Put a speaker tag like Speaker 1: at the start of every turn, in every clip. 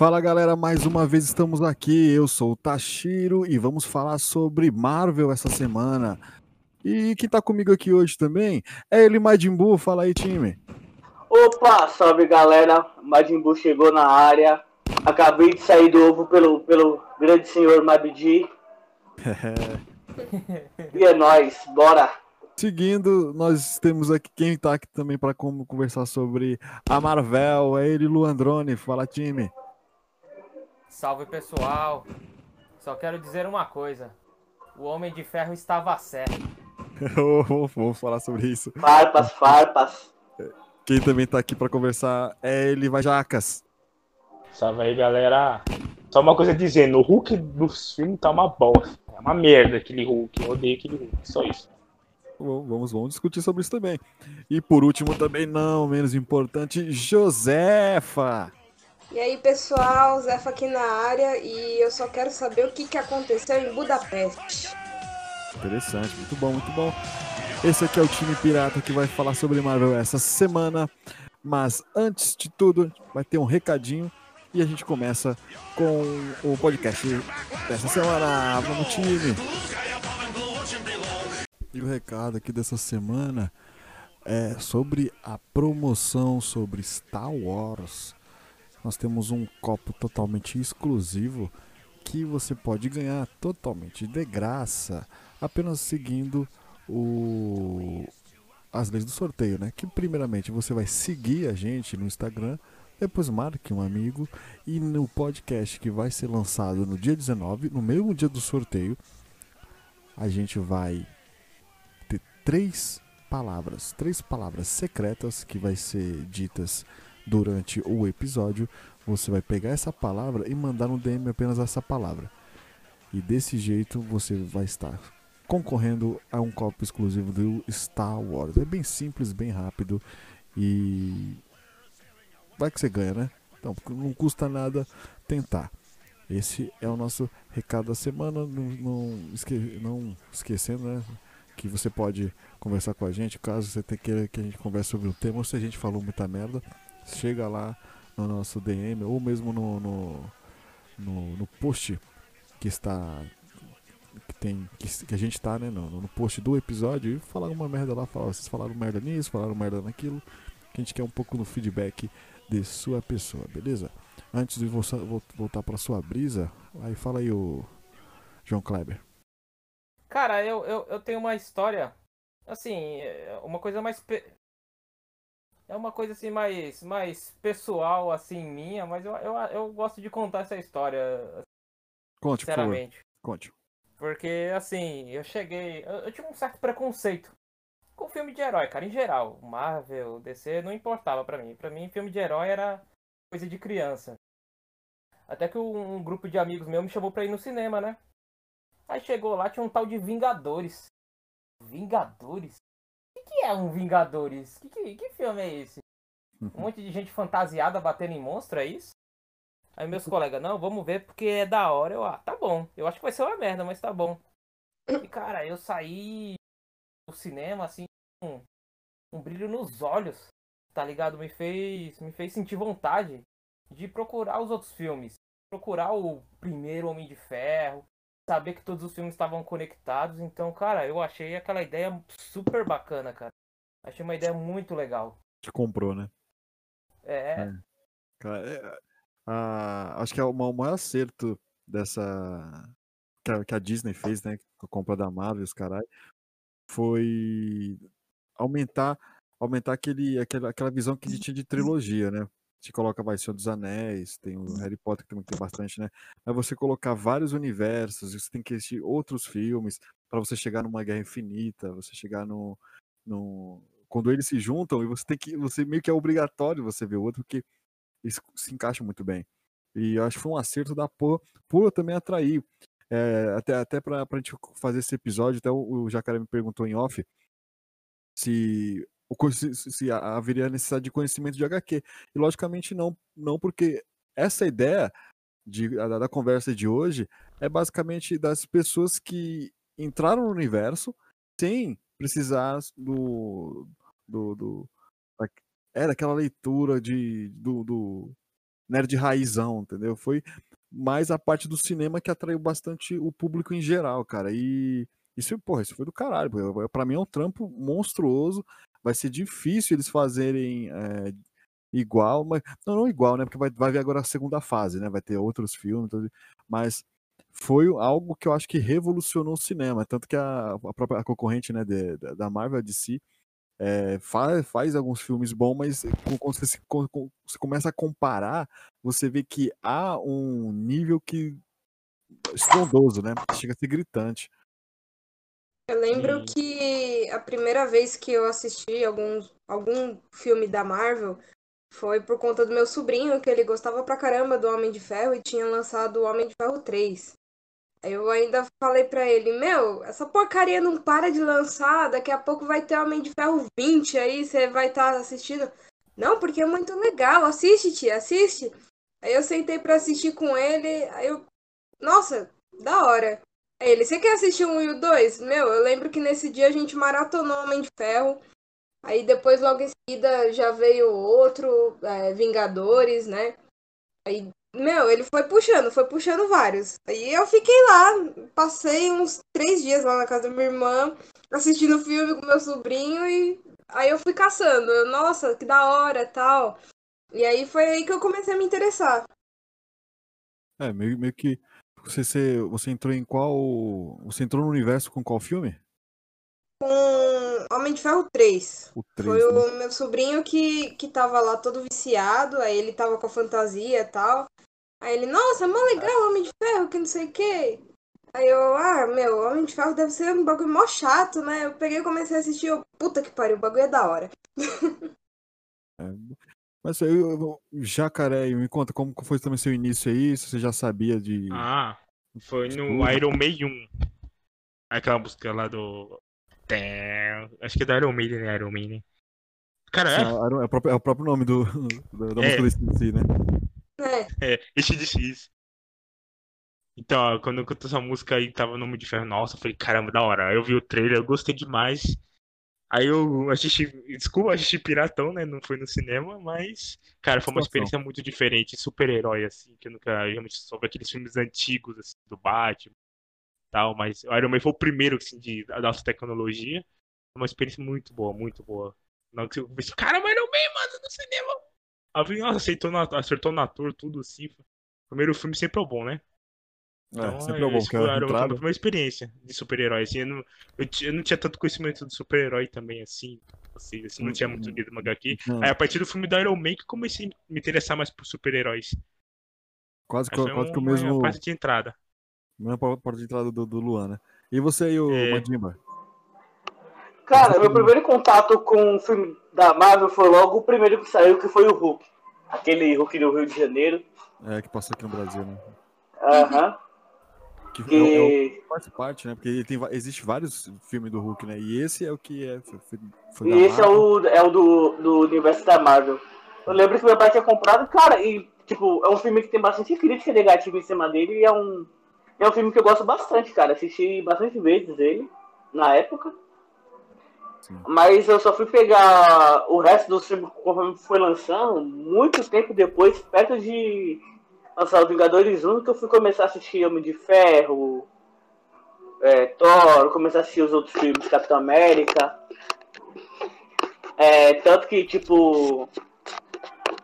Speaker 1: Fala galera, mais uma vez estamos aqui. Eu sou o Tashiro e vamos falar sobre Marvel essa semana. E quem tá comigo aqui hoje também é ele, Majin Buu. Fala aí, time.
Speaker 2: Opa, salve galera. Majin Buu chegou na área. Acabei de sair do ovo pelo, pelo grande senhor Mabidi. e é nóis, bora.
Speaker 1: Seguindo, nós temos aqui quem tá aqui também para conversar sobre a Marvel, é ele, Luandrone. Fala, time.
Speaker 3: Salve pessoal. Só quero dizer uma coisa. O Homem de Ferro estava certo.
Speaker 1: Vamos falar sobre isso.
Speaker 2: Farpas, farpas.
Speaker 1: Quem também tá aqui para conversar é ele, Vajacas.
Speaker 4: Salve aí, galera. Só uma coisa dizendo, o Hulk dos filmes tá uma bosta. É uma merda aquele Hulk. Eu odeio aquele Hulk. Só isso.
Speaker 1: Vamos, vamos discutir sobre isso também. E por último, também não menos importante, Josefa.
Speaker 5: E aí, pessoal, Zefa aqui na área e eu só quero saber o que, que aconteceu em Budapeste.
Speaker 1: Interessante, muito bom, muito bom. Esse aqui é o time pirata que vai falar sobre Marvel essa semana. Mas antes de tudo, vai ter um recadinho e a gente começa com o podcast dessa semana. Vamos, time! E o recado aqui dessa semana é sobre a promoção sobre Star Wars. Nós temos um copo totalmente exclusivo que você pode ganhar totalmente de graça, apenas seguindo o as leis do sorteio, né? Que primeiramente você vai seguir a gente no Instagram, depois marque um amigo e no podcast que vai ser lançado no dia 19, no mesmo dia do sorteio, a gente vai três palavras, três palavras secretas que vai ser ditas durante o episódio. Você vai pegar essa palavra e mandar no DM apenas essa palavra. E desse jeito você vai estar concorrendo a um copo exclusivo do Star Wars. É bem simples, bem rápido e vai que você ganha, né? Então, não custa nada tentar. Esse é o nosso recado da semana. Não, não, esque não esquecendo, né? que você pode conversar com a gente, caso você queira que a gente converse sobre um tema, ou se a gente falou muita merda, chega lá no nosso DM, ou mesmo no, no, no, no post que está que tem que, que a gente está né, no, no, post do episódio e falar uma merda lá, falar, vocês falaram merda nisso, falaram merda naquilo, que a gente quer um pouco no feedback de sua pessoa, beleza? Antes de voltar para sua brisa, aí fala aí o João Kleber.
Speaker 3: Cara, eu, eu, eu tenho uma história. Assim, é uma coisa mais. É uma coisa assim mais, mais pessoal, assim, minha, mas eu, eu, eu gosto de contar essa história.
Speaker 1: Conte, sinceramente. Por Conte.
Speaker 3: Porque, assim, eu cheguei. Eu, eu tinha um certo preconceito com filme de herói, cara, em geral. Marvel, DC, não importava para mim. para mim, filme de herói era coisa de criança. Até que um, um grupo de amigos meus me chamou pra ir no cinema, né? Aí chegou lá, tinha um tal de Vingadores. Vingadores? Que, é um Vingadores? Que, que, que filme é esse? Um monte de gente fantasiada batendo em monstro, é isso? Aí meus colegas, não, vamos ver porque é da hora. Eu, ah, tá bom. Eu acho que vai ser uma merda, mas tá bom. E cara, eu saí do cinema assim, com um brilho nos olhos, tá ligado? Me fez, me fez sentir vontade de procurar os outros filmes. Procurar o primeiro Homem de Ferro, saber que todos os filmes estavam conectados. Então, cara, eu achei aquela ideia super bacana, cara. Achei uma ideia muito legal.
Speaker 1: Te comprou, né?
Speaker 3: É. é.
Speaker 1: Cara, é, a, acho que é o maior acerto dessa. Que a, que a, Disney fez, né? Com a compra da Marvel, os caras foi aumentar aumentar aquele, aquela, aquela visão que ele tinha de trilogia, né? Você coloca vai Senhor dos Anéis, tem o Harry Potter que também tem bastante, né? Mas você colocar vários universos, você tem que assistir outros filmes para você chegar numa Guerra Infinita, você chegar no, no quando eles se juntam e você tem que você meio que é obrigatório você ver o outro porque isso se encaixa muito bem. E eu acho que foi um acerto da por, por também atrair é, até até para a gente fazer esse episódio, até o, o Jacaré me perguntou em off se se, se haveria necessidade de conhecimento de HQ. E logicamente não, não porque essa ideia de, da, da conversa de hoje é basicamente das pessoas que entraram no universo sem precisar do, do, do é daquela leitura de do, do, nerd raizão, entendeu? Foi mais a parte do cinema que atraiu bastante o público em geral, cara. E isso, porra, isso foi do caralho. Para mim é um trampo monstruoso. Vai ser difícil eles fazerem é, igual, mas não, não igual, né? Porque vai, vai vir agora a segunda fase, né? Vai ter outros filmes, mas foi algo que eu acho que revolucionou o cinema, tanto que a, a própria a concorrente, né, de, da Marvel, DC, é, faz, faz alguns filmes bons, mas quando você, quando você começa a comparar, você vê que há um nível que estrondoso, né? Chega a ser gritante.
Speaker 5: Eu lembro que a primeira vez que eu assisti algum, algum filme da Marvel foi por conta do meu sobrinho, que ele gostava pra caramba do Homem de Ferro e tinha lançado o Homem de Ferro 3. Eu ainda falei pra ele, meu, essa porcaria não para de lançar, daqui a pouco vai ter Homem de Ferro 20 aí, você vai estar tá assistindo. Não, porque é muito legal, assiste, tia, assiste. Aí eu sentei pra assistir com ele, aí eu, nossa, da hora. Ele, você quer assistir um e o dois? Meu, eu lembro que nesse dia a gente maratonou Homem de Ferro, aí depois logo em seguida já veio outro, é, Vingadores, né? Aí meu, ele foi puxando, foi puxando vários. Aí eu fiquei lá, passei uns três dias lá na casa da minha irmã, assistindo filme com meu sobrinho e aí eu fui caçando. Eu, Nossa, que da hora tal. E aí foi aí que eu comecei a me interessar.
Speaker 1: É, meio, meio que. Você, você, você entrou em qual. Você entrou no universo com qual filme?
Speaker 5: Com Homem de Ferro 3.
Speaker 1: O 3
Speaker 5: Foi
Speaker 1: né?
Speaker 5: o meu sobrinho que, que tava lá todo viciado, aí ele tava com a fantasia e tal. Aí ele, nossa, mó legal, Homem de Ferro, que não sei o quê. Aí eu, ah, meu, Homem de Ferro deve ser um bagulho mó chato, né? Eu peguei e comecei a assistir, eu, puta que pariu, o bagulho é da hora.
Speaker 1: É, mas eu, eu, Jacaré, me conta como foi também seu início aí, se você já sabia de.
Speaker 4: Ah, foi no. Iron Maiden 1. Aquela música lá do. Acho que é do Iron Maiden, né? Iron Maiden. Cara,
Speaker 1: Sim, é, o próprio, é o próprio nome do, do- da
Speaker 4: É.
Speaker 1: música em si, né?
Speaker 5: É,
Speaker 4: É. Então, ó, quando eu cantou essa música aí, tava no Homem de Ferro, nossa, eu falei, caramba, da hora. Eu vi o trailer, eu gostei demais. Aí eu assisti, desculpa, assisti Piratão, né? Não foi no cinema, mas, cara, foi uma experiência muito diferente. Super-herói, assim, que eu nunca realmente soube aqueles filmes antigos, assim, do Batman tal, mas o Iron Man foi o primeiro, assim, de, da nossa tecnologia. Foi uma experiência muito boa, muito boa. Na hora que eu pensei, caramba, Iron Man, mano, no cinema. Aí eu falei, nossa, acertou, na, acertou no ator, tudo assim. Primeiro filme sempre é o bom, né?
Speaker 1: É, sempre é bom,
Speaker 4: esse
Speaker 1: porque
Speaker 4: foi
Speaker 1: a
Speaker 4: a
Speaker 1: entrada.
Speaker 4: minha primeira experiência de super-herói. Assim, eu, não, eu, eu não tinha tanto conhecimento do super-herói também, assim. Assim, assim, não tinha muito lido mangá aqui.
Speaker 1: Não,
Speaker 4: Aí a partir do filme do Iron Man que eu comecei a me interessar mais por super-heróis.
Speaker 1: quase,
Speaker 4: foi
Speaker 1: quase que o
Speaker 4: uma
Speaker 1: mesmo.
Speaker 4: parte de entrada.
Speaker 1: Mesma porta de entrada do, do Luan, né? E você aí, o
Speaker 4: É.
Speaker 1: Madimba?
Speaker 2: Cara, meu primeiro contato com o filme da Marvel foi logo o primeiro que saiu, que foi o Hulk. Aquele Hulk do Rio de Janeiro.
Speaker 1: É, que passou aqui no Brasil, né?
Speaker 2: Aham.
Speaker 1: Que, é, o- é
Speaker 2: que
Speaker 1: faz parte, né? Porque tem, existe vários filmes do Hulk, né? E esse é o que é. Foi, foi-
Speaker 2: E esse é
Speaker 1: Marvel.
Speaker 2: o, é o do, do universo da Marvel. Eu lembro que meu pai tinha comprado, cara, e tipo, é um filme que tem bastante crítica negativa em cima dele e é um, é um filme que eu gosto bastante, cara. Assisti bastante vezes ele na época.
Speaker 1: Sim.
Speaker 2: Mas eu só fui pegar o resto dos filmes conforme foi lançando, muito tempo depois, perto de lançar o Vingadores 1, que eu fui começar a assistir Homem de Ferro, é, Thor, começar a assistir os outros filmes, Capitão América. É, tanto que, tipo,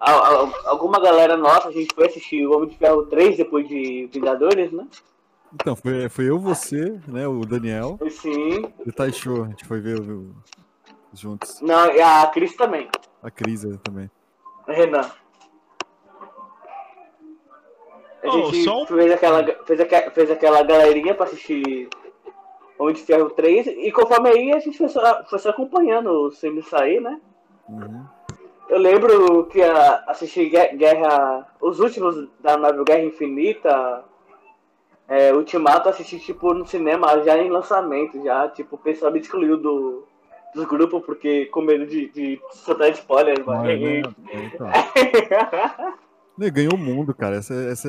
Speaker 2: a- a- alguma galera nossa, a gente foi assistir o Homem de Ferro 3 depois de Vingadores, né?
Speaker 1: Então, foi, foi eu, você, né? O Daniel
Speaker 2: sim.
Speaker 1: e o Taisho. A gente foi ver juntos.
Speaker 2: Não, e a Cris também.
Speaker 1: A Cris aí também.
Speaker 2: Renan. A
Speaker 4: Oh,
Speaker 2: gente
Speaker 4: só um-
Speaker 2: fez, aquela, fez, aqua- fez aquela galerinha pra assistir Homem de Ferro 3 e conforme aí a gente foi só, foi só acompanhando os filmes sair, né?
Speaker 1: Uhum.
Speaker 2: Eu lembro que a, assisti Gue- Guerra. Os últimos da Marvel Guerra Infinita. É, Ultimato assisti tipo no cinema já em lançamento, já, tipo, o pessoal me excluiu do, dos grupos porque com medo de, de soltar spoiler, mano.
Speaker 1: É. Né, Ganhou o mundo, cara. Essa, essa,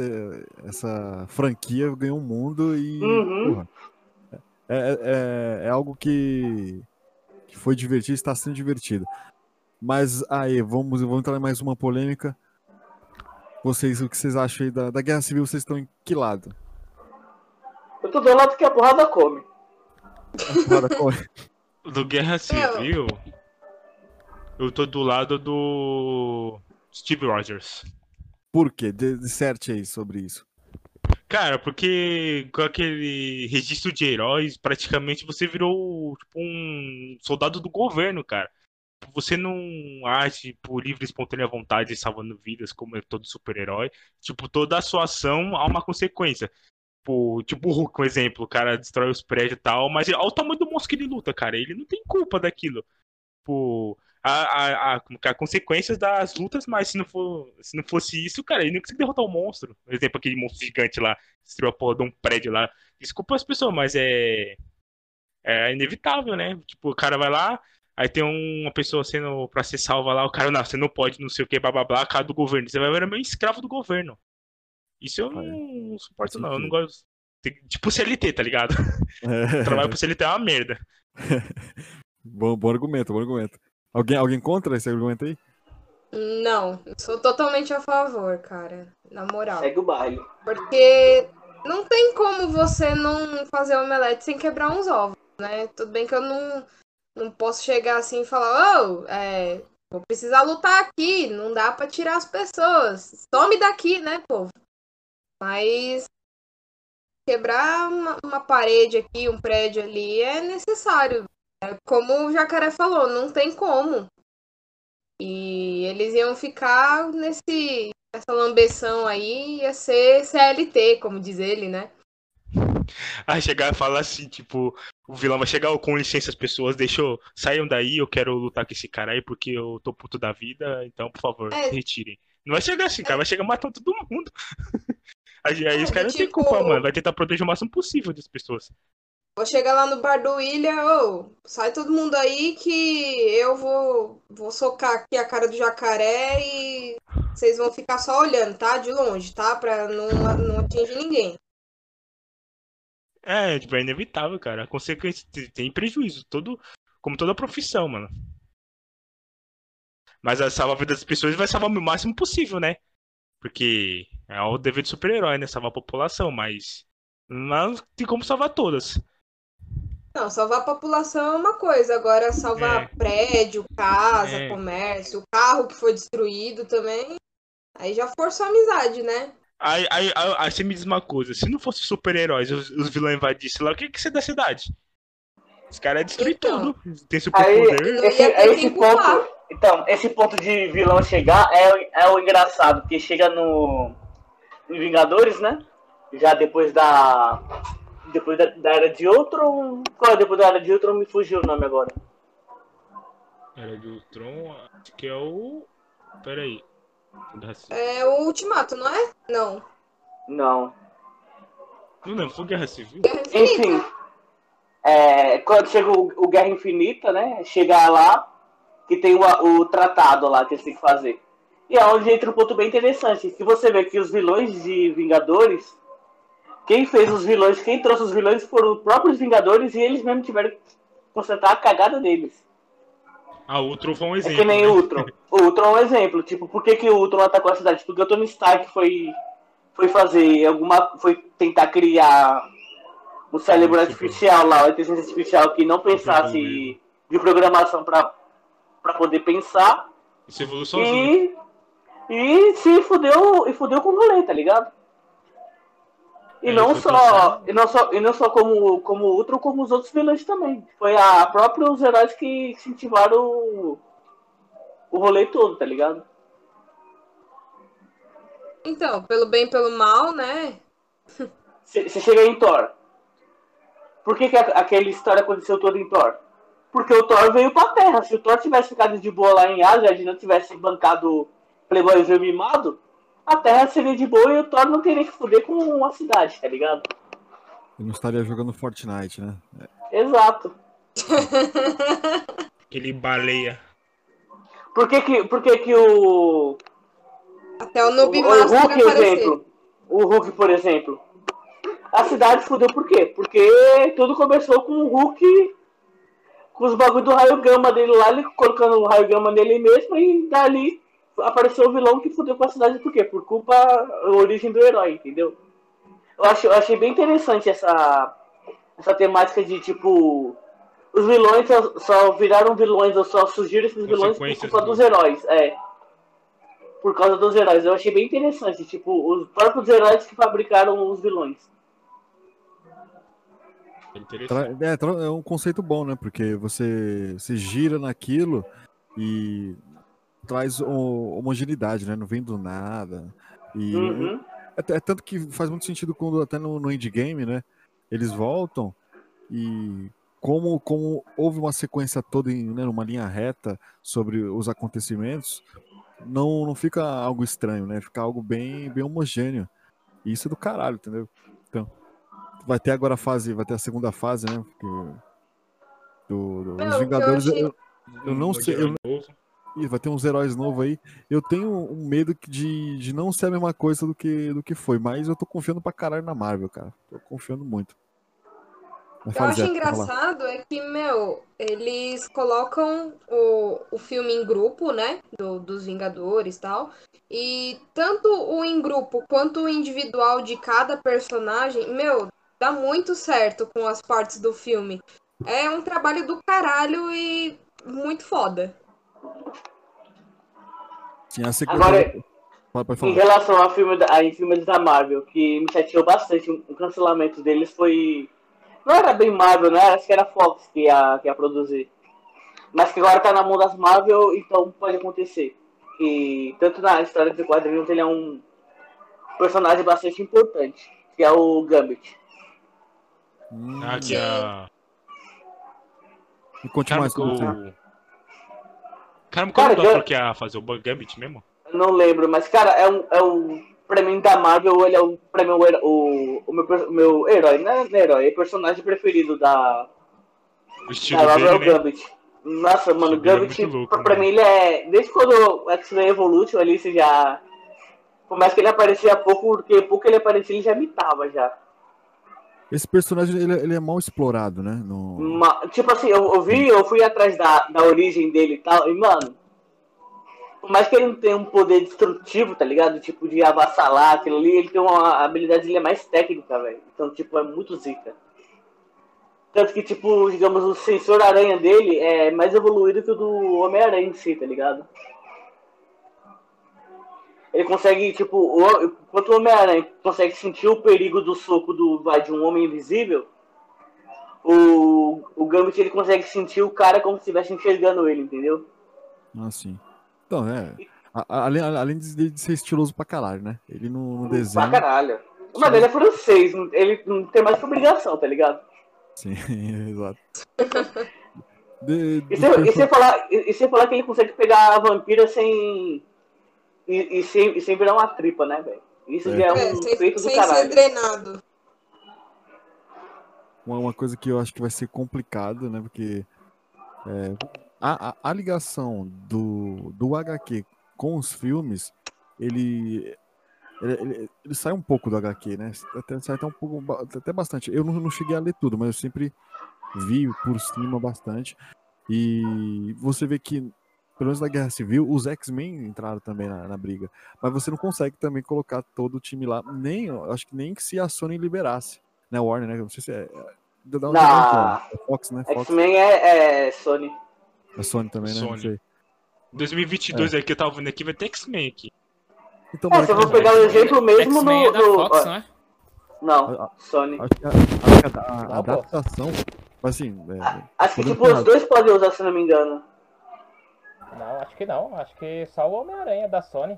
Speaker 1: essa franquia ganhou o mundo e.
Speaker 2: Uhum.
Speaker 1: porra, é, é, é algo que, que foi divertido, está sendo divertido. Mas aí, vamos, vamos entrar em mais uma polêmica. Vocês, o que vocês acham aí da, da Guerra Civil? Vocês estão em que lado?
Speaker 2: Eu tô do lado que a porrada come.
Speaker 1: A porrada corre.
Speaker 4: Do Guerra Civil, eu tô do lado do Steve Rogers.
Speaker 1: Por quê? Disserte aí sobre isso.
Speaker 4: Cara, porque com aquele registro de heróis, praticamente você virou tipo, um soldado do governo, cara. Você não age por livre e espontânea vontade salvando vidas como é todo super-herói. Tipo, toda a sua ação há uma consequência. Tipo, tipo o Hulk, um exemplo, o cara destrói os prédios e tal, mas olha o tamanho do monstro que ele luta, cara. Ele não tem culpa daquilo. Tipo, a, a, a, é, a consequências das lutas, mas se não, for, se não fosse isso, cara, ele não consegue derrotar o monstro. Por exemplo, aquele monstro gigante lá, destruiu a porra de um prédio lá. Desculpa as pessoas, mas é. É inevitável, né? Tipo, o cara vai lá, aí tem um- uma pessoa sendo pra ser salva lá, o cara, não, você não pode, não sei o que, blá blá blá, cara do governo. Você vai ver meio escravo do governo. Isso eu não suporto, não. Eu não gosto. Tipo CLT, tá ligado?
Speaker 1: É.
Speaker 4: Trabalho pro CLT é uma merda.
Speaker 1: bom, bom argumento, bom argumento. Alguém, alguém contra esse argumento aí?
Speaker 5: Não, eu sou totalmente a favor, cara. Na moral.
Speaker 2: Segue o baile.
Speaker 5: Porque não tem como você não fazer omelete sem quebrar uns ovos, né? Tudo bem que eu não, não posso chegar assim e falar, ô, é, vou precisar lutar aqui, não dá pra tirar as pessoas. Some daqui, né, povo? Mas quebrar uma, uma parede aqui, um prédio ali é necessário. Como o Jacaré falou, não tem como. E eles iam ficar nesse essa lambeção aí ia ser CLT, como diz ele, né?
Speaker 4: Aí chegar e falar assim, tipo, o vilão vai chegar, "Ô, com licença as pessoas, deixa eu, saiam daí, eu quero lutar com esse cara aí porque eu tô puto da vida, então, por favor,
Speaker 5: É.
Speaker 4: retirem. Não vai chegar assim, cara, vai chegar matando todo mundo. Aí, aí
Speaker 5: É,
Speaker 4: os caras não tem
Speaker 5: tipo-
Speaker 4: culpa, mano, vai tentar proteger o máximo possível das pessoas.
Speaker 5: Vou chegar lá no bar do William, ô, sai todo mundo aí que eu vou, vou socar aqui a cara do jacaré e vocês vão ficar só olhando, tá? De longe, tá? Pra não, não atingir ninguém.
Speaker 4: É, tipo, é inevitável, cara. A consequência tem- prejuízo, todo, como toda profissão, mano. Mas a salvar a vida das pessoas vai salvar o máximo possível, né? Porque é o dever de super-herói, né? Salvar a população, mas não tem como salvar todas.
Speaker 5: Não, salvar a população é uma coisa, agora salvar
Speaker 4: É.
Speaker 5: prédio, casa,
Speaker 4: É.
Speaker 5: comércio, o carro que foi destruído também, aí já forçou a amizade, né?
Speaker 4: Aí, aí, aí, aí você me diz uma coisa: se não fosse super-heróis, os, os vilões invadissem lá, o que que você da cidade? Os caras destruem
Speaker 5: Então.
Speaker 4: tudo. Tem
Speaker 2: Aí,
Speaker 4: superpoder.
Speaker 5: Não
Speaker 2: esse, esse ponto. Então, esse ponto de vilão chegar é, o- é o engraçado, porque chega no. Em Vingadores, né? Já depois da. Depois da, da Era de Ultron. Qual é depois da Era de Ultron? Me fugiu o nome agora.
Speaker 4: Era de Ultron, acho que é o. Pera aí.
Speaker 5: É o ultimato, não é? Não.
Speaker 2: Não.
Speaker 4: Não lembro, foi Guerra Civil?
Speaker 5: Guerra Infinita.
Speaker 2: Enfim. É, quando chega o, o Guerra Infinita, né? Chegar lá, que tem o, o tratado lá que eles têm que fazer. E é onde entra um ponto bem interessante. Que você vê que os vilões de Vingadores, quem fez os vilões, quem trouxe os vilões foram os próprios Vingadores e eles mesmos tiveram que consertar a cagada deles.
Speaker 4: Ah, o Ultron foi um
Speaker 2: É
Speaker 4: exemplo.
Speaker 2: que nem
Speaker 4: né?
Speaker 2: o Ultron. O Ultron é um exemplo. Tipo, por que, que o Ultron atacou a cidade? Porque o Tony Stark foi, foi fazer alguma. Foi tentar criar um cérebro artificial lá, uma inteligência artificial que não pensasse de programação pra, pra poder pensar.
Speaker 4: Isso evoluiu sozinho.
Speaker 2: E, e se fudeu, e fudeu com o rolê, tá ligado? E não só, e não só, e não só como, como o Ultron, como os outros vilões também. Foi a próprios heróis que incentivaram o, o rolê todo, tá ligado?
Speaker 5: Então, pelo bem e pelo mal, né?
Speaker 2: Você chega em Thor. Por que, que a- aquela história aconteceu toda em Thor? Porque o Thor veio pra Terra. Se o Thor tivesse ficado de boa lá em Asgard e não tivesse bancado Playboyzinho mimado, a Terra seria de boa e o Thor não teria que fuder com uma cidade, tá ligado?
Speaker 1: Ele não estaria jogando Fortnite, né?
Speaker 2: Exato.
Speaker 4: Aquele baleia.
Speaker 2: Por que que, por que, que o,
Speaker 5: Até o
Speaker 2: o,
Speaker 5: Noob
Speaker 2: o
Speaker 5: Master
Speaker 2: Hulk,
Speaker 5: aparecer.
Speaker 2: exemplo, o Hulk, por exemplo, a cidade fudeu por quê? Porque tudo começou com o Hulk com os bagulho do raio gama dele lá, ele colocando o raio gama nele mesmo e dali apareceu o vilão que fudeu com a cidade por quê? Por culpa da origem do herói, entendeu? Eu, acho, eu achei bem interessante essa, essa temática de tipo. Os vilões só, só viraram vilões ou só surgiram esses vilões por culpa
Speaker 4: do-
Speaker 2: dos heróis. É. Por causa dos heróis. Eu achei bem interessante. Tipo, os próprios heróis que fabricaram os vilões.
Speaker 4: É
Speaker 1: É, é um conceito bom, né? Porque você se gira naquilo e traz ho- homogeneidade, né? Não vem do nada. E
Speaker 2: Uhum.
Speaker 1: é, é tanto que faz muito sentido quando até no, no endgame, né? Eles voltam e como, como houve uma sequência toda em né, numa linha reta sobre os acontecimentos, não, não fica algo estranho, né? Fica algo bem, bem homogêneo. E isso é do caralho, entendeu? Então, vai ter agora a fase, vai ter a segunda fase, né? Porque do, do- os
Speaker 5: que eu
Speaker 1: Vingadores,
Speaker 5: achei-
Speaker 1: eu, eu não sei, eu. Ih, vai ter uns heróis novos aí. Eu tenho um medo de, de não ser a mesma coisa do que, do que foi, mas eu tô confiando pra caralho na Marvel, cara. Tô confiando muito. Mas
Speaker 5: Eu acho
Speaker 1: falar.
Speaker 5: engraçado é que, meu, eles colocam o, o filme em grupo, né? Do, dos Vingadores e tal. E tanto o em grupo quanto o individual de cada personagem, meu, dá muito certo com as partes do filme. É um trabalho do caralho e muito foda.
Speaker 1: Sim, a sequência.
Speaker 2: Agora,
Speaker 1: Pode, pode
Speaker 2: Em relação a, filme da, a em filmes da Marvel, que me chateou bastante, o cancelamento deles foi. Não era bem Marvel, né? Acho que era Fox que ia, que ia produzir. Mas que agora tá na mão das Marvel, então pode acontecer. E tanto na história de quadrinhos ele é um personagem bastante importante, que é o Gambit.
Speaker 1: Hum,
Speaker 4: Ah, que
Speaker 5: Sim.
Speaker 4: a.
Speaker 1: me conte
Speaker 4: Caramba,
Speaker 1: mais sobre você.
Speaker 4: o. Caramba,
Speaker 2: Cara,
Speaker 4: qual é o
Speaker 2: eu-
Speaker 4: ator que ia fazer o Gambit mesmo?
Speaker 2: Eu não lembro, mas cara, é um, é um pra mim da Marvel, ele é um, pra mim, o, o, meu, meu herói, não é herói, é o personagem preferido da,
Speaker 4: O estilo
Speaker 2: da Marvel é o
Speaker 4: dele, né?
Speaker 2: Gambit. Nossa, mano, o
Speaker 4: dele é
Speaker 2: Gambit,
Speaker 4: muito louco,
Speaker 2: pra,
Speaker 4: né?
Speaker 2: mim, ele é. Desde quando o X-Men Evolution ali, você já. Por mais que ele aparecia pouco, porque pouco ele aparecia, ele já imitava já.
Speaker 1: Esse personagem ele, ele é mal explorado, né? No...
Speaker 2: Tipo assim, eu, eu vi, eu fui atrás da, da origem dele e tal, e mano. Por mais que ele não tenha um poder destrutivo, tá ligado? Tipo, de avassalar aquilo ali, ele tem uma habilidade dele é mais técnica, velho. Então, tipo, é muito zica. Tanto que, tipo, digamos, o sensor aranha dele é mais evoluído que o do Homem-Aranha em si, tá ligado? Ele consegue, tipo, o, enquanto o Homem-Aranha consegue sentir o perigo do soco do, vai, de um homem invisível, o, o Gambit ele consegue sentir o cara como se estivesse enxergando ele, entendeu?
Speaker 1: Ah, sim. Então, é. a- a- Além, além de de ser estiloso pra caralho, né? Ele no, no
Speaker 2: Pra
Speaker 1: desenho.
Speaker 2: caralho. Mano, ele é francês, ele não tem mais obrigação, tá ligado?
Speaker 1: Sim, exato. De,
Speaker 2: E e, sem falar, e, e sem falar que ele consegue pegar a vampira sem. E, e sem, e sem virar uma tripa, né, velho? Isso
Speaker 1: É.
Speaker 2: já é um
Speaker 5: É, sem,
Speaker 2: feito do
Speaker 5: sem ser
Speaker 2: caralho.
Speaker 5: drenado.
Speaker 1: uma, uma coisa que eu acho que vai ser complicado, né? Porque é, a, a, a ligação do, do HQ com os filmes, ele, ele, ele- ele sai um pouco do HQ, né? Até, sai até um pouco, até bastante. Eu não, não cheguei a ler tudo, mas eu sempre vi por cima bastante. E você vê que, pelo menos na Guerra Civil, os X-Men entraram também na, na briga. Mas você não consegue também colocar todo o time lá, nem, acho que nem que se a Sony liberasse. Né, Warner, né? Não sei se é. Da da é, é Fox, né?
Speaker 2: X-Men é, é Sony.
Speaker 1: É Sony também, né? Não
Speaker 4: Sony.
Speaker 1: sei.
Speaker 4: 2022 aqui, eu tava vendo aqui, vai ter X-Men aqui.
Speaker 1: Então,
Speaker 2: É,
Speaker 1: mas
Speaker 2: se eu
Speaker 1: é
Speaker 2: vou pegar o exemplo mesmo no.
Speaker 3: é da Fox,
Speaker 2: ó,
Speaker 3: não é?
Speaker 2: Não,
Speaker 1: Ah,
Speaker 2: Sony.
Speaker 1: Acho que a, que a- a- a
Speaker 3: pô.
Speaker 1: adaptação. Assim, é,
Speaker 2: Acho que
Speaker 1: podemos
Speaker 2: tipo, os dois podem usar, se não me engano.
Speaker 3: Não, acho que não. Acho que só o Homem-Aranha da Sony.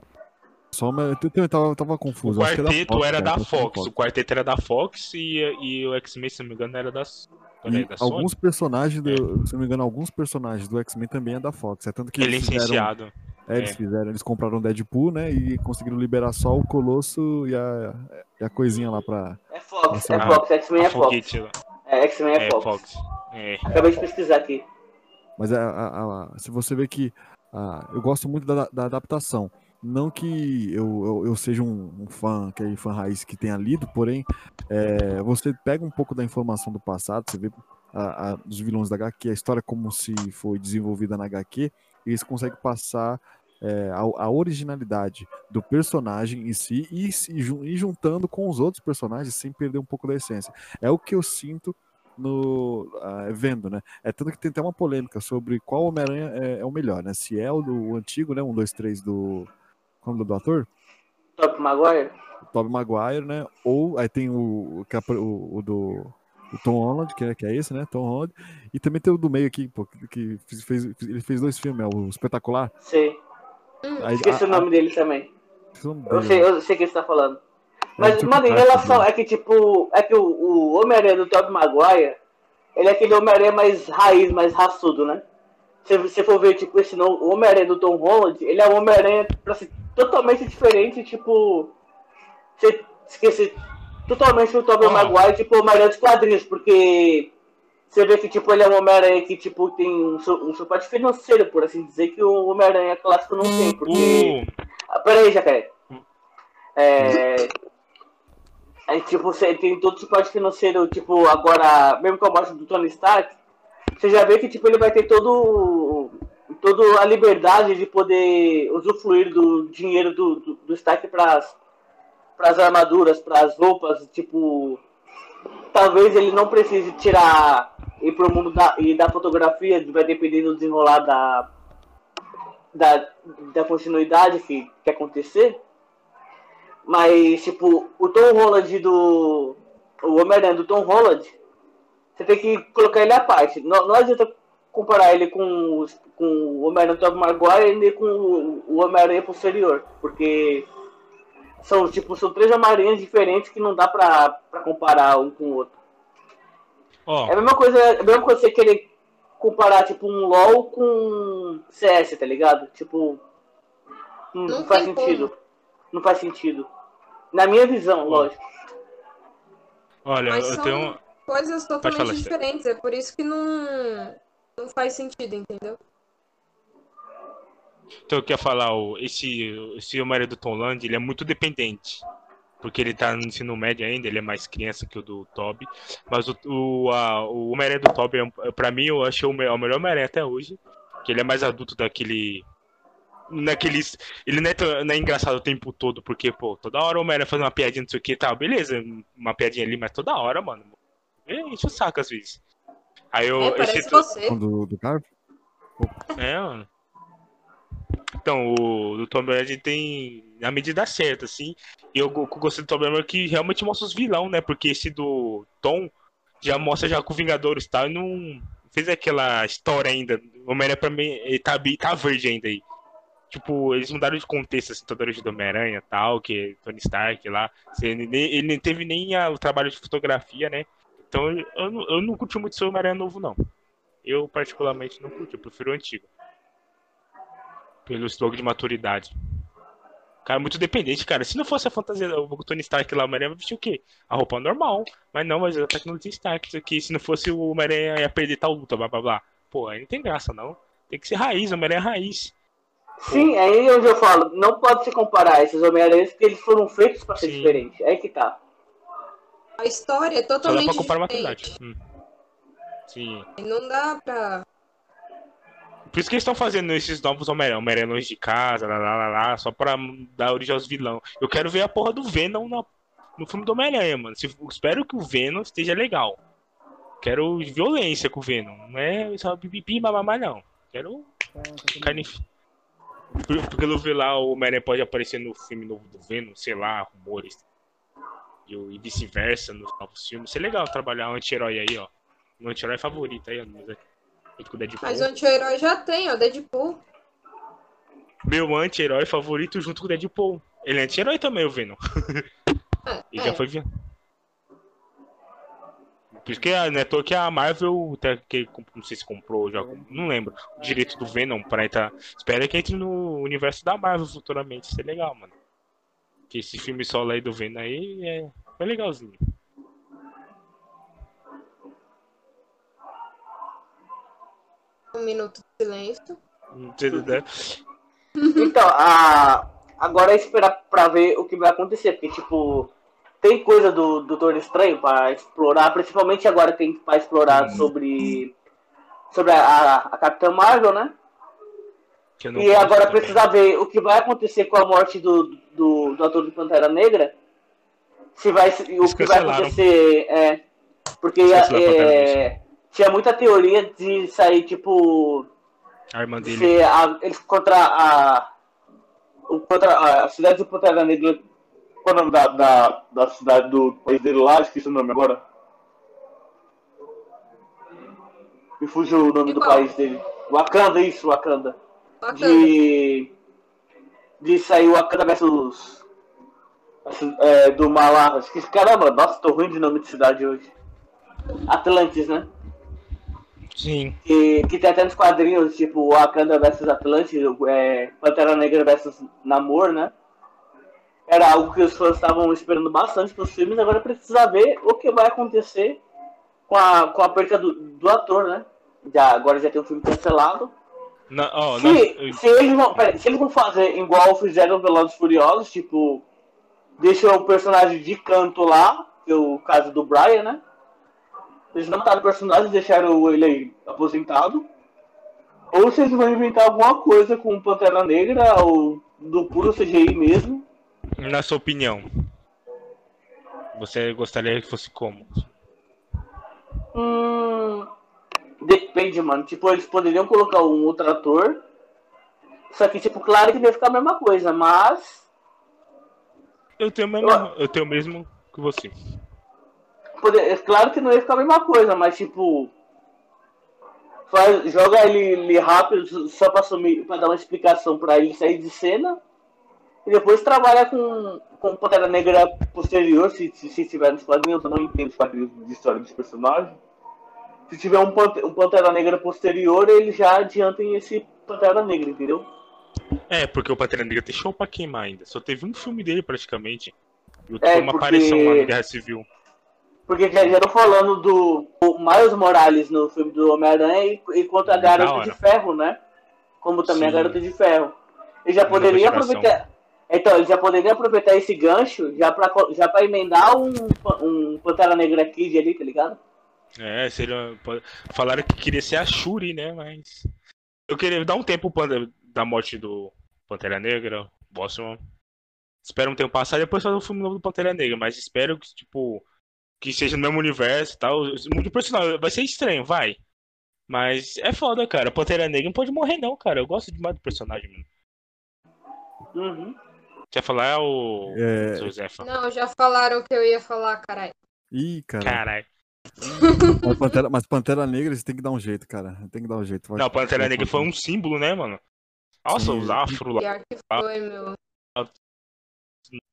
Speaker 1: só uma, eu, tava, tava
Speaker 4: O
Speaker 1: confuso. acho que é da
Speaker 4: quarteto
Speaker 1: Fox,
Speaker 4: era
Speaker 1: cara,
Speaker 4: da
Speaker 1: é
Speaker 4: Fox. O quarteto era da Fox e, e o X-Men, se não me engano, era da,
Speaker 1: E
Speaker 4: era
Speaker 1: alguns personagens, do, se não me engano, alguns personagens do X-Men também é da Fox. É tanto que
Speaker 4: Ele é
Speaker 1: eles fizeram,
Speaker 4: licenciado.
Speaker 1: é, eles
Speaker 4: é.
Speaker 1: fizeram, eles compraram o Deadpool, né? E conseguiram liberar só o Colosso e a, e a coisinha lá pra.
Speaker 2: É Fox, é Fox, X-Men é Fox. É, X-Men é,
Speaker 4: É,
Speaker 2: Fox.
Speaker 4: Fox. É.
Speaker 2: Acabei de pesquisar aqui.
Speaker 1: Mas a, a- a- se você vê que eu gosto muito da, da adaptação. Não que eu, eu, eu seja um, um fã, aquele fã raiz que tenha lido, porém, é, você pega um pouco da informação do passado, você vê a, a, dos vilões da HQ, a história como se foi desenvolvida na HQ, e eles conseguem passar é, a, a originalidade do personagem em si e, e juntando com os outros personagens sem perder um pouco da essência. É o que eu sinto no ah, vendo, né? É tanto que tem até uma polêmica sobre qual Homem-Aranha é, é o melhor, né? Se é o do antigo, né? Um, dois, três do. Como do ator?
Speaker 2: Top Maguire?
Speaker 1: Tobey Maguire, né? Ou aí tem o, é o- o do o Tom Holland, que é, que é esse, né? Tom Holland. E também tem o do meio aqui, pô, que- que fez, fez- ele fez dois filmes, é o Espetacular.
Speaker 2: Sei.
Speaker 1: Aí,
Speaker 2: Esqueci
Speaker 1: a-
Speaker 2: o nome dele também.
Speaker 1: a- o nome
Speaker 2: Eu
Speaker 1: dele.
Speaker 2: sei, eu sei o que você tá falando. Mas, mano, em relação.
Speaker 1: né?
Speaker 2: É que, tipo. É que o, o Homem-Aranha do Tobey Maguire. Ele é aquele Homem-Aranha mais raiz, mais raçudo, né? Se você for ver, tipo, esse não, o Homem-Aranha do Tom Holland, ele é um Homem-Aranha pra ser totalmente diferente, tipo. Você esquece totalmente o Tobey
Speaker 4: Ó.
Speaker 2: Maguire, tipo, o Homem-Aranha dos quadrinhos, porque. Você vê que, tipo, ele é um Homem-Aranha que, tipo, tem um, um suporte financeiro, por assim dizer, que o Homem-Aranha clássico não tem, porque...
Speaker 4: O-
Speaker 2: Ah, peraí, Jacaré. É... Aí, tipo, você tem todo o suporte financeiro, tipo, agora, mesmo com a morte do Tony Stark, você já vê que, tipo, ele vai ter todo, toda a liberdade de poder usufruir do dinheiro do, do, do Stark pras, pras armaduras, pras roupas, tipo... Talvez ele não precise tirar, ir pro mundo da, e da fotografia, vai depender do desenrolar da, da, da continuidade que, que acontecer. Mas, tipo, o Tom Holland do. O Homem-Aranha do Tom Holland, você tem que colocar ele à parte. Não, não adianta comparar ele com, os- com o Homem-Aranha do Tobey Maguire nem com o, o Homem-Aranha posterior. Porque são, tipo, são três Homem-Aranhas diferentes que não dá pra, pra comparar um com o outro.
Speaker 4: Ó,
Speaker 2: É a mesma coisa, é a mesma coisa você querer comparar, tipo, um LOL com CS, tá ligado? Tipo. Não,
Speaker 5: Não
Speaker 2: faz sentido. Não faz sentido. Na minha visão, lógico.
Speaker 4: olha,
Speaker 5: Mas
Speaker 4: eu
Speaker 5: são
Speaker 4: tenho.
Speaker 5: coisas
Speaker 4: falar,
Speaker 5: totalmente
Speaker 4: Esther.
Speaker 5: diferentes. É por isso que não, não faz sentido, entendeu?
Speaker 4: Então eu queria falar, o, esse, esse Homem-Aranha do Tom Land, ele é muito dependente. Porque ele tá no ensino médio ainda, ele é mais criança que o do Toby. Mas o, o, a- o Homem-Aranha do Toby, é pra mim, eu achei o, me- o melhor Homem-Aranha até hoje. Que ele é mais adulto daquele. Naqueles. Ele não é, tão- não é engraçado o tempo todo, porque, pô, toda hora o Homem-Aranha faz uma piadinha, não sei o que, tá, beleza, uma piadinha ali, mas toda hora, mano. É, enche o saco às vezes. Aí eu.
Speaker 5: É, parece
Speaker 4: esse-
Speaker 5: você.
Speaker 1: Do, do Garf?
Speaker 4: é, mano. Então, o do Tom Brady tem a medida certa, assim. E eu, go- gostei do Tom Brady que realmente mostra os vilão, né? Porque esse do Tom já mostra já com o Vingadores e tal. E não fez aquela história ainda. O Homem-Aranha pra mim ele tá, tá verde ainda aí. Tipo, eles mudaram de contexto, assim, toda do Homem-Aranha e tal, que é Tony Stark lá. Assim, Ele, nem- ele não teve nem a- o trabalho de fotografia, né? Então eu, eu, não- eu não curti muito esse Homem-Aranha novo, não. Eu, particularmente, não curti. Eu prefiro o antigo pelo slogan de maturidade. Cara, é muito dependente, cara. Se não fosse a fantasia, o Tony Stark lá, o Homem-Aranha vestir o quê? A roupa normal. Mas não, mas a tecnologia Stark, isso aqui. Se não fosse o Homem-Aranha ia perder tal luta, blá blá blá. Pô, aí não tem graça, não. Tem que ser raiz, o Homem-Aranha é raiz.
Speaker 2: Sim, é aí onde eu falo, não pode se comparar esses Homem-Aranhas porque eles foram feitos pra ser
Speaker 4: Sim.
Speaker 2: diferentes. É aí que tá.
Speaker 5: A história é
Speaker 4: Só dá
Speaker 5: totalmente
Speaker 4: pra comparar
Speaker 5: diferente.
Speaker 4: maturidade. Hum. Sim.
Speaker 5: Não dá pra.
Speaker 4: Por isso que eles estão fazendo esses novos Homem-Aranha, Homem-Aranha longe de casa, lá, lá, lá, lá, só pra dar origem aos vilão. Eu quero ver a porra do Venom na- no filme do Homem-Aranha, mano. Se- espero que o Venom esteja legal. Quero violência com o Venom. Não é só pipipi, mamamá, não. Quero carne. Porque eu vi lá, o Homem-Aranha pode aparecer no filme novo do Venom, sei lá, rumores. E, e vice-versa nos novos filmes. Isso é legal trabalhar um anti-herói aí, ó. Um anti-herói favorito aí, ó. junto com o Deadpool.
Speaker 5: Mas o anti-herói já tem, ó, Deadpool.
Speaker 4: Meu anti-herói favorito junto com o Deadpool. Ele é anti-herói também, o Venom.
Speaker 5: É,
Speaker 4: Ele
Speaker 5: é.
Speaker 4: já foi Por isso que a, não é a Marvel, até que, não sei se comprou, já, não lembro, o direito do Venom pra entrar. Espera que entre no universo da Marvel futuramente. Isso é legal, mano. Que esse filme solo aí do Venom aí é, é legalzinho.
Speaker 5: Um minuto de silêncio.
Speaker 2: Então, a... agora é esperar pra ver o que vai acontecer, porque, tipo, tem coisa do Doutor Estranho pra explorar, principalmente agora tem pra explorar
Speaker 4: Hum.
Speaker 2: sobre, sobre a, a, a Capitã Marvel, né?
Speaker 4: Que
Speaker 2: E agora
Speaker 4: também.
Speaker 2: precisa ver o que vai acontecer com a morte do, do, do ator do Pantera Negra. Se vai, o que vai acontecer. É, porque é, tinha muita teoria de sair, tipo.
Speaker 4: A irmã
Speaker 2: de
Speaker 4: dele.
Speaker 2: a, eles contra a. Contra a cidade do Pantera Negra. Qual é o nome da, da, da cidade do país dele lá? Esqueci o nome agora. Me fugiu o nome do país dele. Wakanda, isso, Wakanda
Speaker 5: Bacana.
Speaker 2: de de sair o Wakanda versus assim, é, do Malá. Esqueci, caramba, nossa, tô ruim de nome de cidade hoje. Atlantis, né?
Speaker 4: Sim.
Speaker 2: Que, que tem até nos quadrinhos, tipo Wakanda versus Atlantis, é, Pantera Negra versus Namor, né? Era algo que os fãs estavam esperando bastante pros filmes, agora precisa ver o que vai acontecer com a, com a perca do, do ator, né? Já, agora já tem um filme cancelado.
Speaker 4: Na, ó,
Speaker 2: Se,
Speaker 4: na-
Speaker 2: se, eles vão, pera, se eles vão fazer igual fizeram Velozes Furiosos, tipo, deixa o personagem de canto lá, que é o caso do Brian, né? Eles não mataram o personagem, deixaram ele aí aposentado. Ou se eles vão inventar alguma coisa com Pantera Negra, ou do puro CGI mesmo.
Speaker 4: Na sua opinião, você gostaria que fosse como?
Speaker 2: Hum, depende, mano. Tipo, eles poderiam colocar um outro ator. Só que, tipo, claro que vai ficar a mesma coisa, mas
Speaker 4: Eu tenho o mesmo, eu tenho o mesmo que você.
Speaker 2: É claro que não ia ficar a mesma coisa, mas tipo. Faz, joga ele, ele rápido só pra, sumir, pra dar uma explicação pra ele sair de cena. E depois trabalha com, com Pantera Negra posterior, se, se, se tiver nos quadrinhos, eu não entendo os quadrinhos de história dos personagens. Se tiver um, um Pantera Negra posterior, eles já adiantem esse Pantera Negra, entendeu?
Speaker 4: É, porque o Pantera Negra tem show pra queimar ainda. Só teve um filme dele praticamente. E
Speaker 2: É,
Speaker 4: foi uma
Speaker 2: porque-
Speaker 4: aparição lá no Guerra Civil.
Speaker 2: Porque já tô falando do Miles Morales no filme do Homem-Aranha e, e quanto a
Speaker 4: Da
Speaker 2: Garota de Ferro, né? Como também a
Speaker 4: Sim.
Speaker 2: Garota de Ferro. Ele já poderia aproveitar. Então, ele já poderia aproveitar esse gancho já pra, já pra emendar um, um Pantera Negra Kid ali, tá ligado?
Speaker 4: É, seria. Falaram que queria ser a Shuri, né? Mas. Eu queria dar um tempo da morte do Pantera Negra, Boston. Espero um tempo passar e depois fazer o filme novo do Pantera Negra. Mas espero que, tipo. Que seja no mesmo universo e tal. Muito personal. Vai ser estranho, vai. Mas é foda, cara. Pantera Negra não pode morrer, não, cara. Eu gosto demais do personagem, mano.
Speaker 2: Uhum.
Speaker 4: Quer falar o.
Speaker 1: É.
Speaker 4: Zefa?
Speaker 5: Não, já falaram o que eu ia falar, caralho.
Speaker 1: Ih, cara.
Speaker 4: Caralho.
Speaker 1: Mas Pantera, mas Pantera Negra você tem que dar um jeito, cara. Tem que dar um jeito. Vai-
Speaker 4: Não, Pantera Negra foi um símbolo, né, mano? Nossa,
Speaker 1: Sim.
Speaker 4: os afro lá.
Speaker 5: Pior que foi, meu.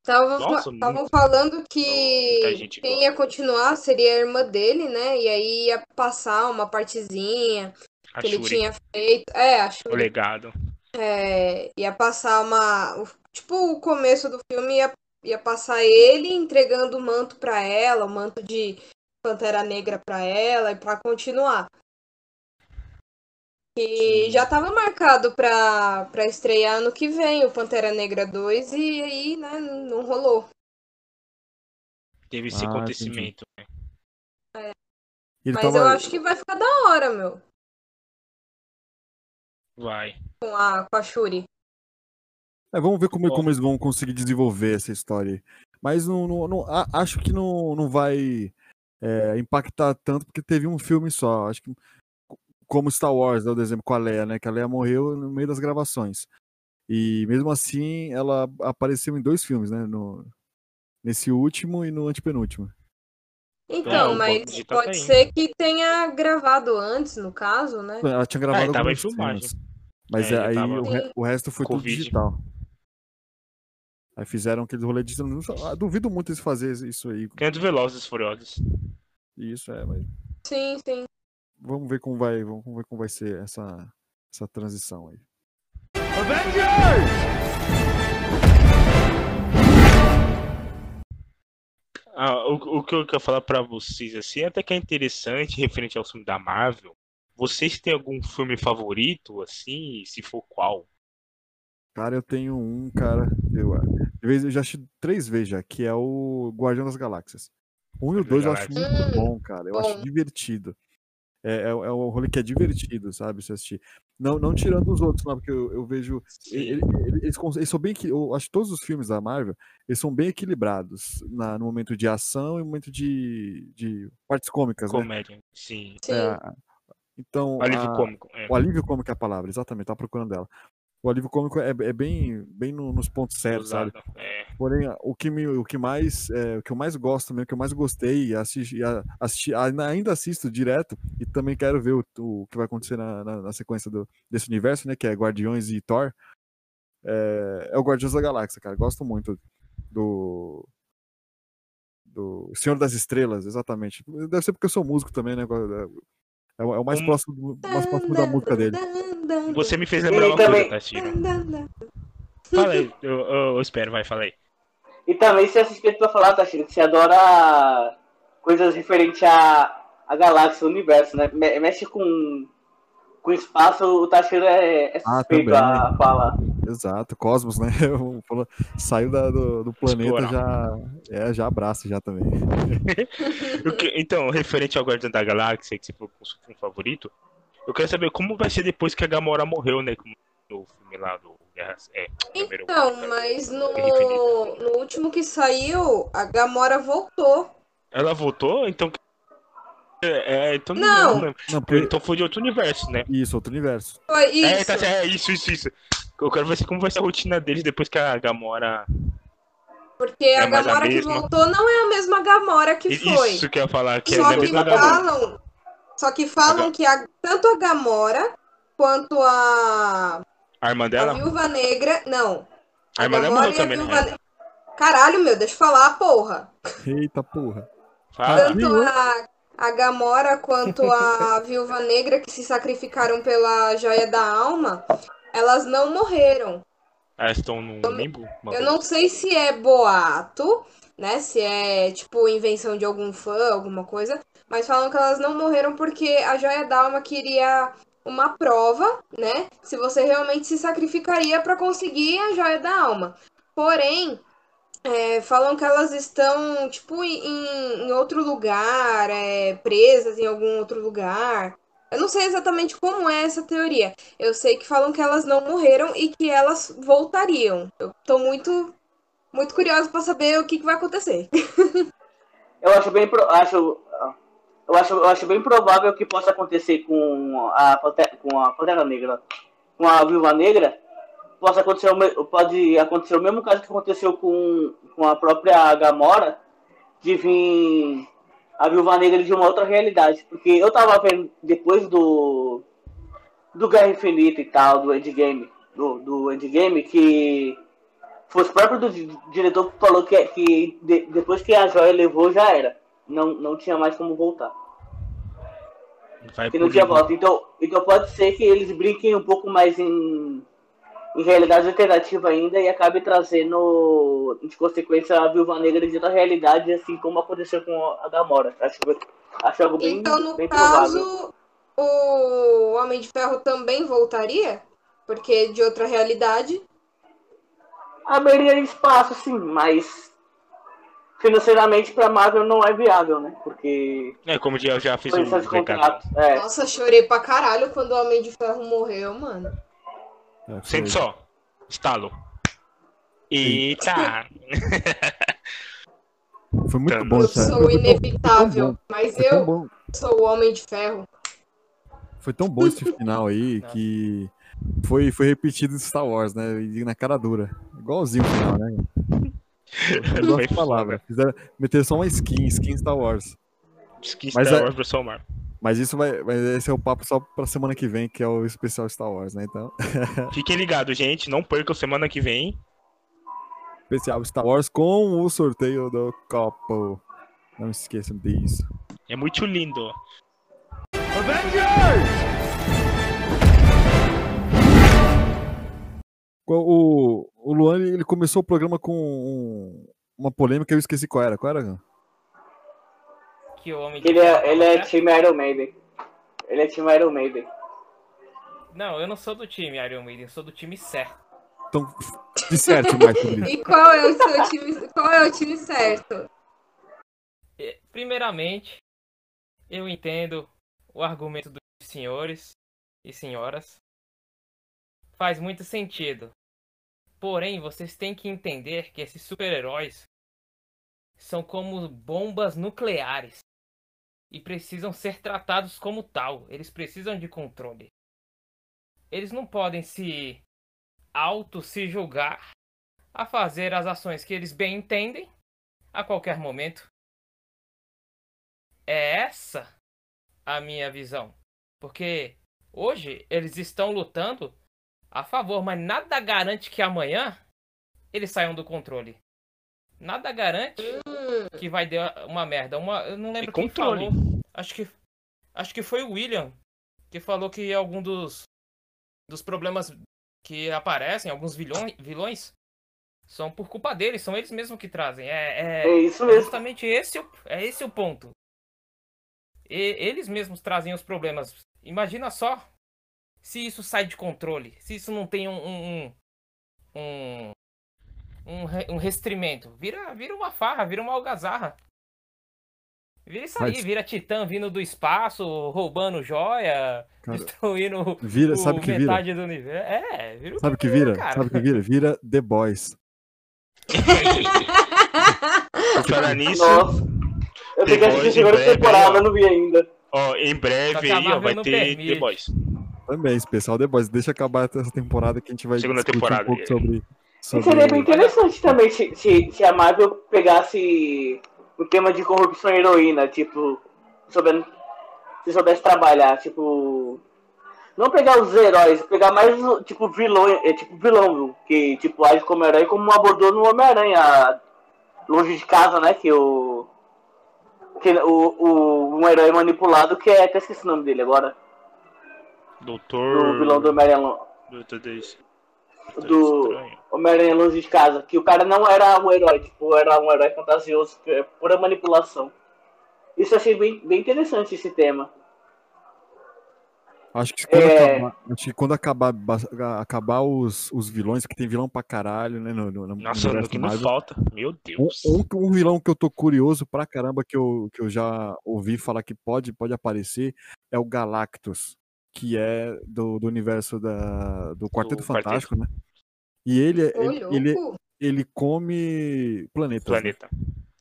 Speaker 5: Estavam falando que
Speaker 4: gente
Speaker 5: quem
Speaker 4: gosta.
Speaker 5: ia continuar seria a irmã dele, né? E aí ia passar uma partezinha
Speaker 4: A
Speaker 5: que ele
Speaker 4: Shuri,
Speaker 5: tinha feito. É, a
Speaker 4: o legado.
Speaker 5: É, ia passar uma. O- Tipo, o começo do filme ia, ia passar ele entregando o manto pra ela, o manto de Pantera Negra pra ela e pra continuar. E já tava marcado pra, pra estrear ano que vem o Pantera Negra 2 e aí, né, não rolou.
Speaker 4: Teve esse
Speaker 1: Ah,
Speaker 4: acontecimento. né?
Speaker 1: Ele
Speaker 5: Mas
Speaker 1: tava-
Speaker 5: eu acho que vai ficar da hora, meu,
Speaker 4: Vai.
Speaker 5: com a, com a Shuri.
Speaker 1: É, vamos ver como, como eles vão conseguir desenvolver essa história aí. Mas não, não- não- a- acho que não, não vai é, impactar tanto, porque teve um filme só. Acho que como Star Wars, né, o exemplo com a Leia, né? Que a Leia morreu no meio das gravações. E mesmo assim, ela apareceu em dois filmes, né? No, nesse último e no antepenúltimo.
Speaker 5: Então,
Speaker 4: É,
Speaker 5: mas
Speaker 4: tá
Speaker 5: pode ser que tenha gravado antes, no caso, né?
Speaker 1: Ela tinha gravado
Speaker 4: Ah, tava em filmagem.
Speaker 1: cenas, Mas
Speaker 4: É,
Speaker 1: aí
Speaker 4: tava-
Speaker 1: o, re- o resto foi
Speaker 4: Covid.
Speaker 1: tudo digital. Aí fizeram aquele rolê de. ah, Duvido muito eles fazer isso aí.
Speaker 4: Canto Velozes e Furiosos.
Speaker 1: Isso é, mas
Speaker 5: Sim, sim.
Speaker 1: vamos ver como vai, vamos ver como vai ser essa, essa transição aí.
Speaker 4: Ah, o, o que eu quero falar pra vocês, assim, até que é interessante, referente ao filme da Marvel. Vocês têm algum filme favorito, assim? Se for qual?
Speaker 1: Cara, eu tenho um, cara. Eu, de vez- eu já assisti três vezes já, que é o Guardião das Galáxias. Um e o dois eu acho muito bom, cara. Eu acho divertido. É, é, é um rolê que é divertido, sabe? Se assistir. Não, não tirando os outros, não, porque eu, eu vejo. ele- ele- eles, cons- eles são bem. Eu acho que todos os filmes da Marvel eles são bem equilibrados na, no momento de ação e no momento de, de partes cômicas, né?
Speaker 4: Comédia, sim.
Speaker 5: Sim.
Speaker 1: É, então,
Speaker 4: Alívio
Speaker 1: a-
Speaker 4: cômico. é.
Speaker 1: o alívio cômico é a palavra, exatamente, tava procurando dela. O alívio cômico é, é bem, bem no- nos pontos certos, sabe?
Speaker 4: É.
Speaker 1: Porém, o que, me, o que mais é, o que eu mais gosto mesmo, o que eu mais gostei assisti, assisti- ainda ainda assisto direto e também quero ver o, o que vai acontecer na, na, na sequência do, desse universo, né? Que é Guardiões e Thor. É, é o Guardiões da Galáxia, cara. Gosto muito do. Do Senhor das Estrelas, exatamente. Deve ser porque eu sou músico também, né? É, o- é o mais
Speaker 4: Um-
Speaker 1: próximo, do- mais próximo da música dele.
Speaker 4: Você me fez lembrar
Speaker 2: E
Speaker 4: uma
Speaker 2: também-
Speaker 4: coisa, Tashiro. Fala aí, eu, eu, eu espero, vai, fala aí.
Speaker 2: E também você é suspeito pra falar, Tashiro, que você adora coisas referentes à, à galáxia, ao universo, né? Me- Mexe com, com espaço, o Tashiro é, é
Speaker 1: Ah,
Speaker 2: suspeito
Speaker 1: também.
Speaker 2: a falar.
Speaker 1: Exato, Cosmos, né? Saiu da- do, do planeta
Speaker 4: Explorar.
Speaker 1: já. É, já abraça já também.
Speaker 4: O que- então, referente ao Guardião da Galáxia, que você falou que é o seu filme favorito, eu quero saber como vai ser depois que a Gamora morreu, né? No filme lá do Guerra. É, primeiro-
Speaker 5: Então, mas no, no último que saiu, a Gamora voltou.
Speaker 4: Ela voltou? Então. É, é, então
Speaker 5: Não.
Speaker 4: lembro.
Speaker 1: Não, por...
Speaker 4: Então foi de outro universo, né?
Speaker 1: Isso, outro universo.
Speaker 5: Foi
Speaker 4: É,
Speaker 5: isso.
Speaker 4: tá, certo, é isso, isso, isso. Eu quero ver como vai ser a rotina deles depois que a Gamora.
Speaker 5: Porque
Speaker 4: É
Speaker 5: a
Speaker 4: mais a
Speaker 5: Gamora que voltou não é a mesma Gamora que foi.
Speaker 4: Isso que eu ia falar, que é
Speaker 5: Só
Speaker 4: a
Speaker 5: que
Speaker 4: mesma Gamora.
Speaker 5: falam, só que falam que a- tanto a Gamora quanto a,
Speaker 4: A irmã
Speaker 5: a
Speaker 4: dela?
Speaker 5: Viúva Negra. Não.
Speaker 4: A irmã dela
Speaker 5: Gamora
Speaker 4: morreu
Speaker 5: e a
Speaker 4: também,
Speaker 5: Viúva
Speaker 4: né?
Speaker 5: Caralho, meu, deixa eu falar, porra.
Speaker 1: Eita porra.
Speaker 4: Fala.
Speaker 5: Tanto a, a Gamora quanto a Viúva Negra que se sacrificaram pela Joia da Alma, elas não morreram.
Speaker 4: Elas estão no limbo?
Speaker 5: Eu não sei se é boato, né? Se é tipo invenção de algum fã, alguma coisa, mas falam que elas não morreram porque a Joia da Alma queria uma prova, né? Se você realmente se sacrificaria para conseguir a Joia da Alma. Porém, é, falam que elas estão tipo em, em outro lugar, é, presas em algum outro lugar. Eu não sei exatamente como é essa teoria. Eu sei que falam que elas não morreram e que elas voltariam. Eu tô muito, muito curiosa pra saber o que, que vai acontecer.
Speaker 2: Eu acho bem pro- acho eu acho, eu acho bem provável que possa acontecer com a com a Pantera Negra, com a Viúva Negra, possa acontecer o, pode acontecer o mesmo caso que aconteceu com, com a própria Gamora, de vir a Viúva Negra de uma outra realidade, porque eu tava vendo depois do do Guerra Infinita e tal, do Endgame, do, do Endgame, que foi o próprio do di- diretor que falou que, que de- depois que a joia levou já era. Não, não tinha mais como voltar.
Speaker 4: Vai
Speaker 2: Que não tinha volta. Então, então pode ser que eles brinquem um pouco mais em, em realidade alternativa ainda e acabe trazendo de consequência a Viúva Negra de outra realidade, assim como aconteceu com a Gamora. Acho, acho algo bem,
Speaker 5: Então, no
Speaker 2: bem provável.
Speaker 5: caso, o Homem de Ferro também voltaria? Porque de outra realidade.
Speaker 2: Abriria espaço, sim, mas financeiramente pra Marvel não é viável, né? Porque
Speaker 4: É, como eu já fiz
Speaker 2: de
Speaker 4: recado.
Speaker 2: contrato. É.
Speaker 5: Nossa, chorei pra caralho quando o Homem de Ferro morreu, mano.
Speaker 1: É, foi-
Speaker 4: Sente só. Estalo. Eita!
Speaker 1: Foi muito
Speaker 4: Thanos.
Speaker 1: bom
Speaker 5: Eu
Speaker 1: essa
Speaker 5: sou
Speaker 1: foi tão-
Speaker 5: inevitável,
Speaker 1: bom.
Speaker 5: mas
Speaker 1: Foi tão
Speaker 5: eu
Speaker 1: bom,
Speaker 5: sou o Homem de Ferro.
Speaker 1: foi tão bom esse final aí que foi, foi repetido em Star Wars, né? E na cara dura. Igualzinho o final, né? Duas
Speaker 4: Foi
Speaker 1: palavras. Fizeram, meteram só uma skin, skin Star Wars.
Speaker 4: Skin
Speaker 1: Mas
Speaker 4: Star
Speaker 1: é-
Speaker 4: Wars versão Marvel.
Speaker 1: Mas isso vai. Mas esse é o papo só pra semana que vem, que é o especial Star Wars, né? Então,
Speaker 4: Fiquem ligados, gente. Não percam semana que vem.
Speaker 1: especial Star Wars com o sorteio do copo. Não esqueçam disso.
Speaker 4: É muito lindo.
Speaker 1: O, o Luan, ele começou o programa com um- uma polêmica, eu esqueci qual era. Qual era?
Speaker 3: Que o homem
Speaker 2: Ele é, ele é time Iron Maiden. Ele é time Iron Maiden.
Speaker 3: Não, eu não sou do time Iron Maiden, eu sou do time certo.
Speaker 1: Então, disserte mais sobre isso.
Speaker 5: E qual é o seu time? Qual é o time certo?
Speaker 3: Primeiramente, eu entendo o argumento dos senhores e senhoras. Faz muito sentido. Porém, vocês têm que entender que esses super-heróis são como bombas nucleares e precisam ser tratados como tal. Eles precisam de controle. Eles não podem se auto se julgar a fazer as ações que eles bem entendem a qualquer momento. É essa a minha visão. Porque hoje eles estão lutando a favor, mas nada garante que amanhã eles saiam do controle. Nada garante que vai dar uma merda. Uma, eu não lembro
Speaker 4: É
Speaker 3: quem
Speaker 4: controle.
Speaker 3: falou. Acho que acho que foi o William que falou que algum dos dos problemas que aparecem, alguns vilões, vilões são por culpa deles, são eles mesmos que trazem. É, é,
Speaker 2: É isso
Speaker 3: é
Speaker 2: mesmo.
Speaker 3: justamente esse, o- é esse o ponto. E- eles mesmos trazem os problemas. Imagina só se isso sai de controle, se isso não tem um um, um, um, re- um restrimento. Vira, vira uma farra, vira uma algazarra. Vira isso aí,
Speaker 1: Mas-
Speaker 3: vira Titã vindo do espaço, roubando joia,
Speaker 1: Cara,
Speaker 3: destruindo
Speaker 1: vira,
Speaker 3: o
Speaker 1: sabe o que vira?
Speaker 3: metade do universo. É, vira o
Speaker 1: Sabe o que vira?
Speaker 3: cara.
Speaker 1: Sabe o que vira? Vira The Boys.
Speaker 4: Falar nisso,
Speaker 2: Nossa. Eu tenho que
Speaker 4: The
Speaker 2: assistir segunda
Speaker 4: em breve,
Speaker 2: temporada,
Speaker 4: ó.
Speaker 2: eu não vi ainda.
Speaker 4: ó, em breve aí, ó, vai ter
Speaker 3: permite.
Speaker 4: The Boys.
Speaker 1: Também, especial The Boys. Deixa acabar essa temporada que a gente vai
Speaker 4: Segunda
Speaker 1: discutir
Speaker 4: temporada,
Speaker 1: um pouco
Speaker 4: é.
Speaker 1: sobre... Sobre...
Speaker 2: seria bem interessante também se, se, se a Marvel pegasse o tema de corrupção e heroína, tipo, soubesse, se soubesse trabalhar, tipo. Não pegar os heróis, pegar mais tipo vilão, é, tipo vilão, que tipo age como herói como abordou no Homem-Aranha longe de casa, né? Que o. Que o, o, um herói manipulado que é. Até esqueci o nome dele agora.
Speaker 4: Doutor.
Speaker 2: Do vilão do Homem-Aranha Lo-
Speaker 4: Doutor Deus.
Speaker 2: do
Speaker 4: Estranho.
Speaker 2: Homem-Aranha longe de casa. Que o cara não era um herói, tipo, era um herói fantasioso, que é pura manipulação. Isso eu achei bem, bem interessante esse tema.
Speaker 1: Acho que quando
Speaker 2: É.
Speaker 1: acabar, acho que quando acabar, ba- acabar os, os vilões, que tem vilão pra caralho, né? No, no, no
Speaker 4: Nossa, no que não
Speaker 1: Marvel.
Speaker 4: falta. Meu Deus.
Speaker 1: um, um vilão que eu tô curioso pra caramba, que eu, que eu já ouvi falar que pode, pode aparecer, é o Galactus, que é do, do universo da, do Quarteto
Speaker 4: Quarteto.
Speaker 1: Fantástico, né? E ele, é- ele, ele, ele come planetas. né?
Speaker 4: Planeta.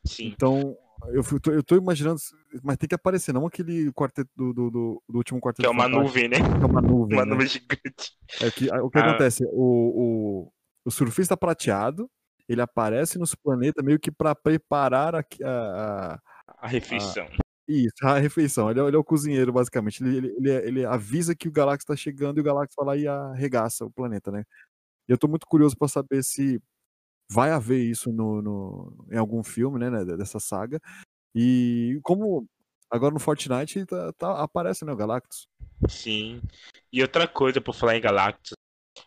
Speaker 4: Sim.
Speaker 1: Então, eu, tô, eu tô imaginando, mas tem que aparecer, não aquele quarteto do, do, do, do último quarteto
Speaker 4: Que é uma
Speaker 1: Fantástico,
Speaker 4: nuvem, né?
Speaker 1: que é uma nuvem.
Speaker 4: Uma
Speaker 1: né?
Speaker 4: nuvem gigante.
Speaker 1: É que, o que
Speaker 4: Ah.
Speaker 1: acontece? O, o, o surfista prateado, ele aparece nos planetas meio que pra preparar a, a, a-
Speaker 4: A refeição.
Speaker 1: isso, a refeição. Ele é, ele é o cozinheiro, basicamente. Ele, ele, ele, avisa que o Galactus tá chegando e o Galactus vai lá e arregaça o planeta, né? E eu tô muito curioso pra saber se vai haver isso no, no, em algum filme, né, né, dessa saga. E como agora no Fortnite tá, tá- aparece, né, o Galactus.
Speaker 4: Sim. E outra coisa, por falar em Galactus,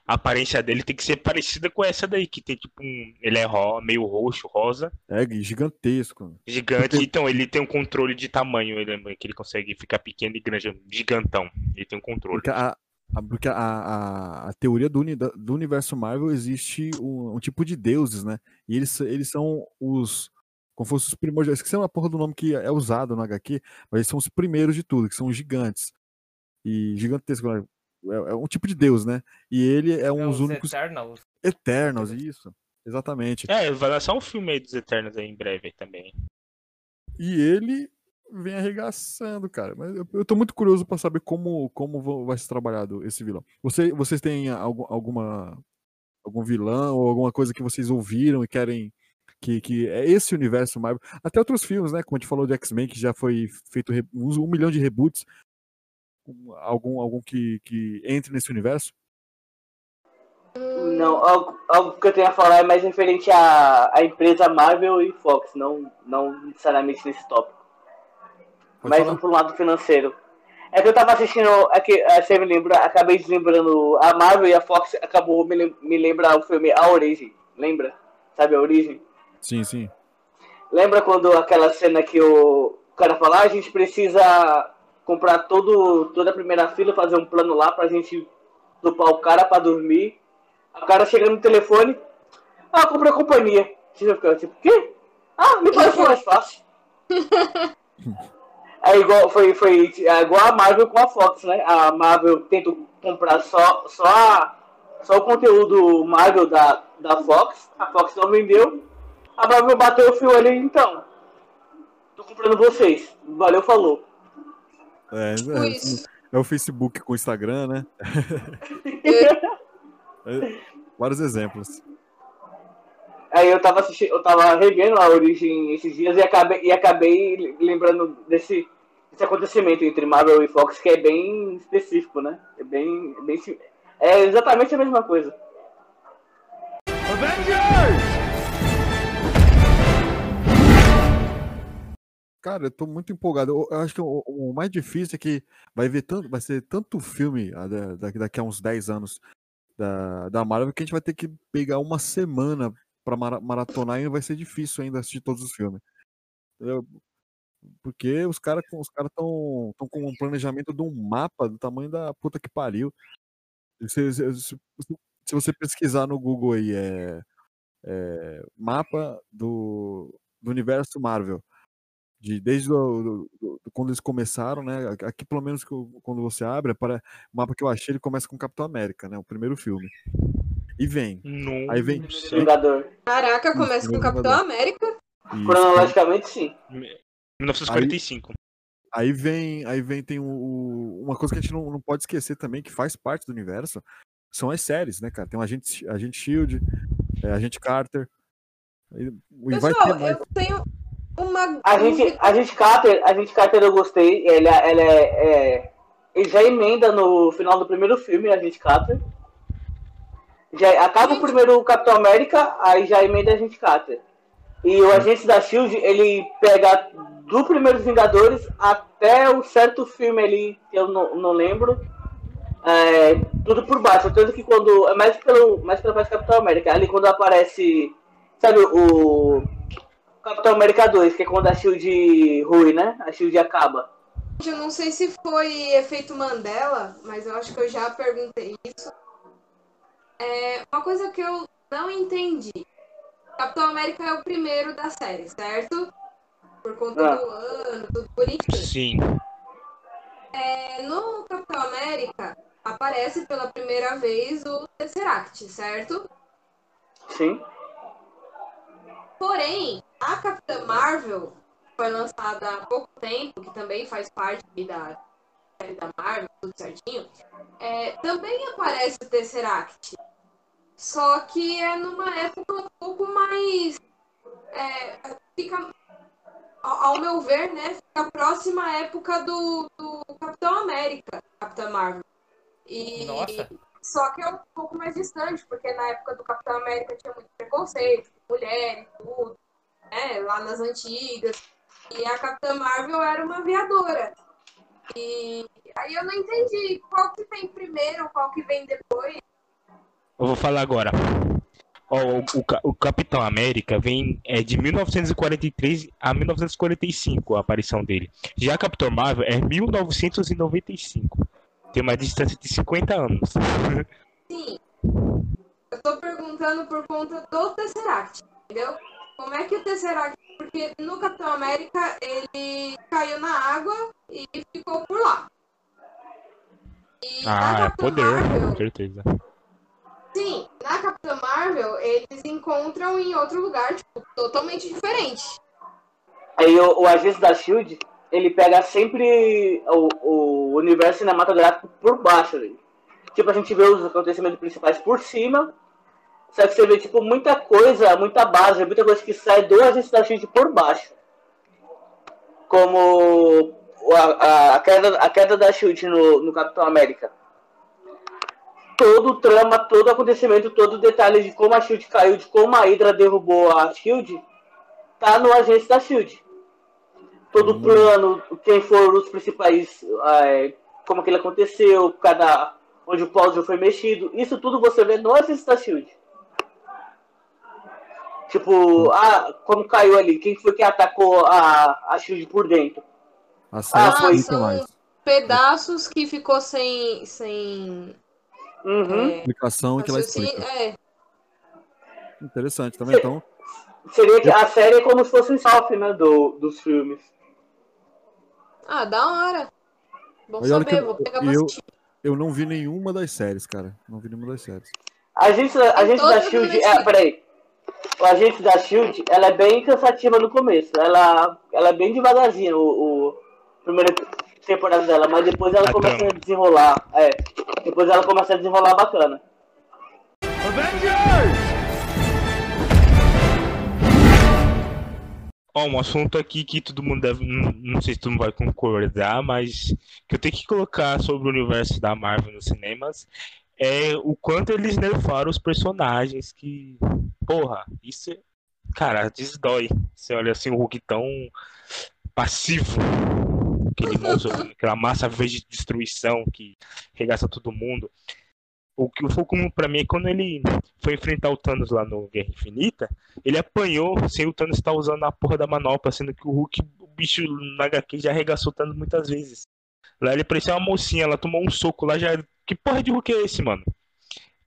Speaker 4: a aparência dele tem que ser parecida com essa daí, que tem tipo um. Ele é ro... meio roxo, rosa,
Speaker 1: É gigantesco.
Speaker 4: gigante. Então ele tem um controle de tamanho, ele que ele consegue ficar pequeno e grande, gigantão. Ele tem um controle.
Speaker 1: A- porque a, a, a teoria do, uni- do universo Marvel existe um, um tipo de deuses, né? E eles, eles são os. Como fossem os primordiais. Esqueci uma porra do nome que é usado no HQ, mas eles são os primeiros de tudo, que são os gigantes. E gigantesco. né? É, é um tipo de deus, né? E ele é um
Speaker 3: É
Speaker 1: dos
Speaker 3: os
Speaker 1: únicos
Speaker 3: Eternals.
Speaker 1: eternos, isso. Exatamente.
Speaker 4: É, vai lançar um filme aí dos Eternos aí em breve também.
Speaker 1: E ele vem arregaçando, cara. Mas eu, eu tô muito curioso pra saber como, como vai ser trabalhado esse vilão. Você, vocês têm algum, alguma algum vilão ou alguma coisa que vocês ouviram e querem que, que é esse universo Marvel? Até outros filmes, né? Como a gente falou de X-Men, que já foi feito uns um milhão de reboots. Um- Algum, algum que, que entre nesse universo?
Speaker 2: Não, algo, algo que eu tenho a falar é mais referente à, à empresa Marvel e Fox, não, não necessariamente nesse tópico.
Speaker 1: Pode
Speaker 2: mas
Speaker 1: falar.
Speaker 2: um pro lado financeiro. É que eu tava assistindo, é que, é, você me lembra, acabei deslembrando, a Marvel e a Fox acabou me, lem- me lembrar o filme A Origem, lembra? Sabe a Origem?
Speaker 1: Sim, sim.
Speaker 2: Lembra quando aquela cena que o cara fala, ah, a gente precisa comprar todo, toda a primeira fila, fazer um plano lá pra gente dupar o cara pra dormir. O cara chega no telefone, ah, comprei a companhia. Você fica tipo, quê? Ah, me parece mais fácil. É igual, foi, foi é igual a Marvel com a Fox, né? A Marvel tenta comprar só, só, a, só o conteúdo Marvel da, da Fox. A Fox não vendeu. A Marvel bateu o fio ali, então. Tô comprando vocês. Valeu, falou.
Speaker 1: É,
Speaker 5: Tipo
Speaker 1: é,
Speaker 5: isso.
Speaker 1: é o Facebook com o Instagram, né? É, vários exemplos.
Speaker 2: Aí eu tava assistindo, eu tava revendo a origem esses dias e acabei, e acabei lembrando desse, desse acontecimento entre Marvel e Fox que é bem específico, né? É bem, é bem é exatamente a mesma coisa.
Speaker 1: Cara, eu tô muito empolgado. Eu, eu acho que o, o mais difícil é que vai ver tanto, vai ser tanto filme ah, da- daqui, daqui a uns 10 anos da, da Marvel que a gente vai ter que pegar uma semana pra mara- maratonar e vai ser difícil ainda assistir todos os filmes. Entendeu? Porque os caras os cara estão tão com um planejamento de um mapa do tamanho da puta que pariu. Se, se- se- se você pesquisar no Google aí, é, é, mapa do, do universo Marvel de desde do- do- do- quando eles começaram, né? aqui- pelo menos eu- quando você abre, para o mapa que eu achei, ele começa com Capitão América, né? O primeiro filme. E vem.
Speaker 4: Não.
Speaker 1: Aí vem-.
Speaker 2: Vingador.
Speaker 5: Caraca, começa com Capitão. América.
Speaker 1: Isso.
Speaker 2: Cronologicamente, sim.
Speaker 4: 1945.
Speaker 1: Aí vem, aí vem tem o, uma coisa que a gente não, não pode esquecer também, que faz parte do universo, são as séries, né, cara? Tem o Agente, Agente Shield, é, Agente Carter. E, e vai ter
Speaker 5: Pessoal,
Speaker 1: mais.
Speaker 5: eu tenho uma
Speaker 2: A gente, a gente Carter, a gente Carter eu gostei. Ela, ela é, é- ele já emenda no final do primeiro filme, a gente Carter. Já acaba o primeiro Capitão América, aí já emenda a gente Carter. E o agente da Shield, ele pega do primeiro Vingadores até o certo filme ali, que eu não, não lembro. É, tudo por baixo. Tanto que quando. É mais pelo. Mais pela parte do Capitão América. Ali quando aparece. Sabe o. Capitão América 2, que é quando a Shield rui, né? A Shield acaba.
Speaker 5: Eu não sei se foi efeito Mandela, mas eu acho que eu já perguntei isso. É, uma coisa que eu não entendi. Capitão América é o primeiro da série, certo? Por conta
Speaker 2: Ah.
Speaker 5: do ano, tudo bonitinho.
Speaker 4: Sim.
Speaker 5: É, no Capitão América aparece pela primeira vez o Tesseract, certo?
Speaker 2: Sim.
Speaker 5: Porém, a Capitã Marvel foi lançada há pouco tempo, que também faz parte da série da Marvel, tudo certinho. é, também aparece o Tesseract. Só que é numa época um pouco mais. é, fica, ao, meu ver, né? Fica próxima à época do, do Capitão América, Capitã Marvel. E,
Speaker 3: Nossa.
Speaker 5: só que é um pouco mais distante, porque na época do Capitão América tinha muito preconceito, mulher e tudo, né? Lá nas antigas. E a Capitã Marvel era uma aviadora. E aí eu não entendi qual que vem primeiro, qual que vem depois.
Speaker 4: Eu vou falar agora. O, o Ca- o Capitão América vem é, de 1943 a 1945, a aparição dele. Já a Capitão Marvel é 1995. Tem uma distância de 50 anos.
Speaker 5: Sim. Eu tô perguntando por conta do Tesseract, entendeu? Como é que o Tesseract. Porque no Capitão América ele caiu na água e ficou por lá. E
Speaker 4: Ah, é poder,
Speaker 5: Marvel,
Speaker 4: com certeza.
Speaker 5: Sim, na Capitã Marvel, eles encontram em outro lugar, tipo, totalmente diferente.
Speaker 2: Aí o, o agente da Shield, ele pega sempre o, o universo cinematográfico por baixo ali. Tipo, a gente vê os acontecimentos principais por cima, só que você vê, tipo, muita coisa, muita base, muita coisa que sai do agente da Shield por baixo. Como a, a, a queda, a queda da Shield no, no Capitão América. Todo o trama, todo o acontecimento, todo o detalhe de como a Shield caiu, de como a Hydra derrubou a Shield, tá no agente da Shield. Todo o plano, quem foram os principais, é, como que ele aconteceu, cada onde o puzzle foi mexido, isso tudo você vê no agente da Shield. Tipo, ah, como caiu ali, quem foi que atacou a, a Shield por dentro?
Speaker 1: A série
Speaker 2: Ah,
Speaker 5: foi- são-
Speaker 1: mais.
Speaker 5: Pedaços que ficou sem. sem
Speaker 2: Uhum.
Speaker 5: é,
Speaker 1: Explicação que ela
Speaker 5: raciocínio-
Speaker 1: explica.
Speaker 5: é,
Speaker 1: Interessante também, então.
Speaker 2: Seria que a série é como se fosse um spin-off, né, do, dos filmes.
Speaker 5: Ah, da hora. Bom
Speaker 1: que
Speaker 5: saber,
Speaker 1: eu-
Speaker 5: vou pegar
Speaker 1: eu-. Eu não vi nenhuma das séries, cara. Não vi nenhuma das séries.
Speaker 2: A agente, a
Speaker 5: todas
Speaker 2: da Shield. É, peraí. O agente da Shield, ela é bem cansativa no começo. Ela, ela é bem devagarzinha, o, o primeira temporada dela, mas depois ela
Speaker 4: A
Speaker 2: começa
Speaker 4: trama.
Speaker 2: a desenrolar. É. Depois ela começa a desenrolar bacana.
Speaker 4: Ó, um assunto aqui que todo mundo deve. Não, não sei se todo mundo vai concordar, mas que eu tenho que colocar sobre o universo da Marvel nos cinemas é o quanto eles nerfaram os personagens que. Porra, isso é. Cara, desdói. Você olha assim o Hulk tão passivo. Aquele monstro, aquela massa verde de destruição que regaça todo mundo. O que foi comum pra mim é quando ele foi enfrentar o Thanos lá no Guerra Infinita, ele apanhou sem o Thanos estar usando a porra da manopla, sendo que o Hulk, o bicho na HQ já arregaçou o Thanos muitas vezes. Lá ele parecia uma mocinha, ela tomou um soco lá já. Que porra de Hulk é esse, mano?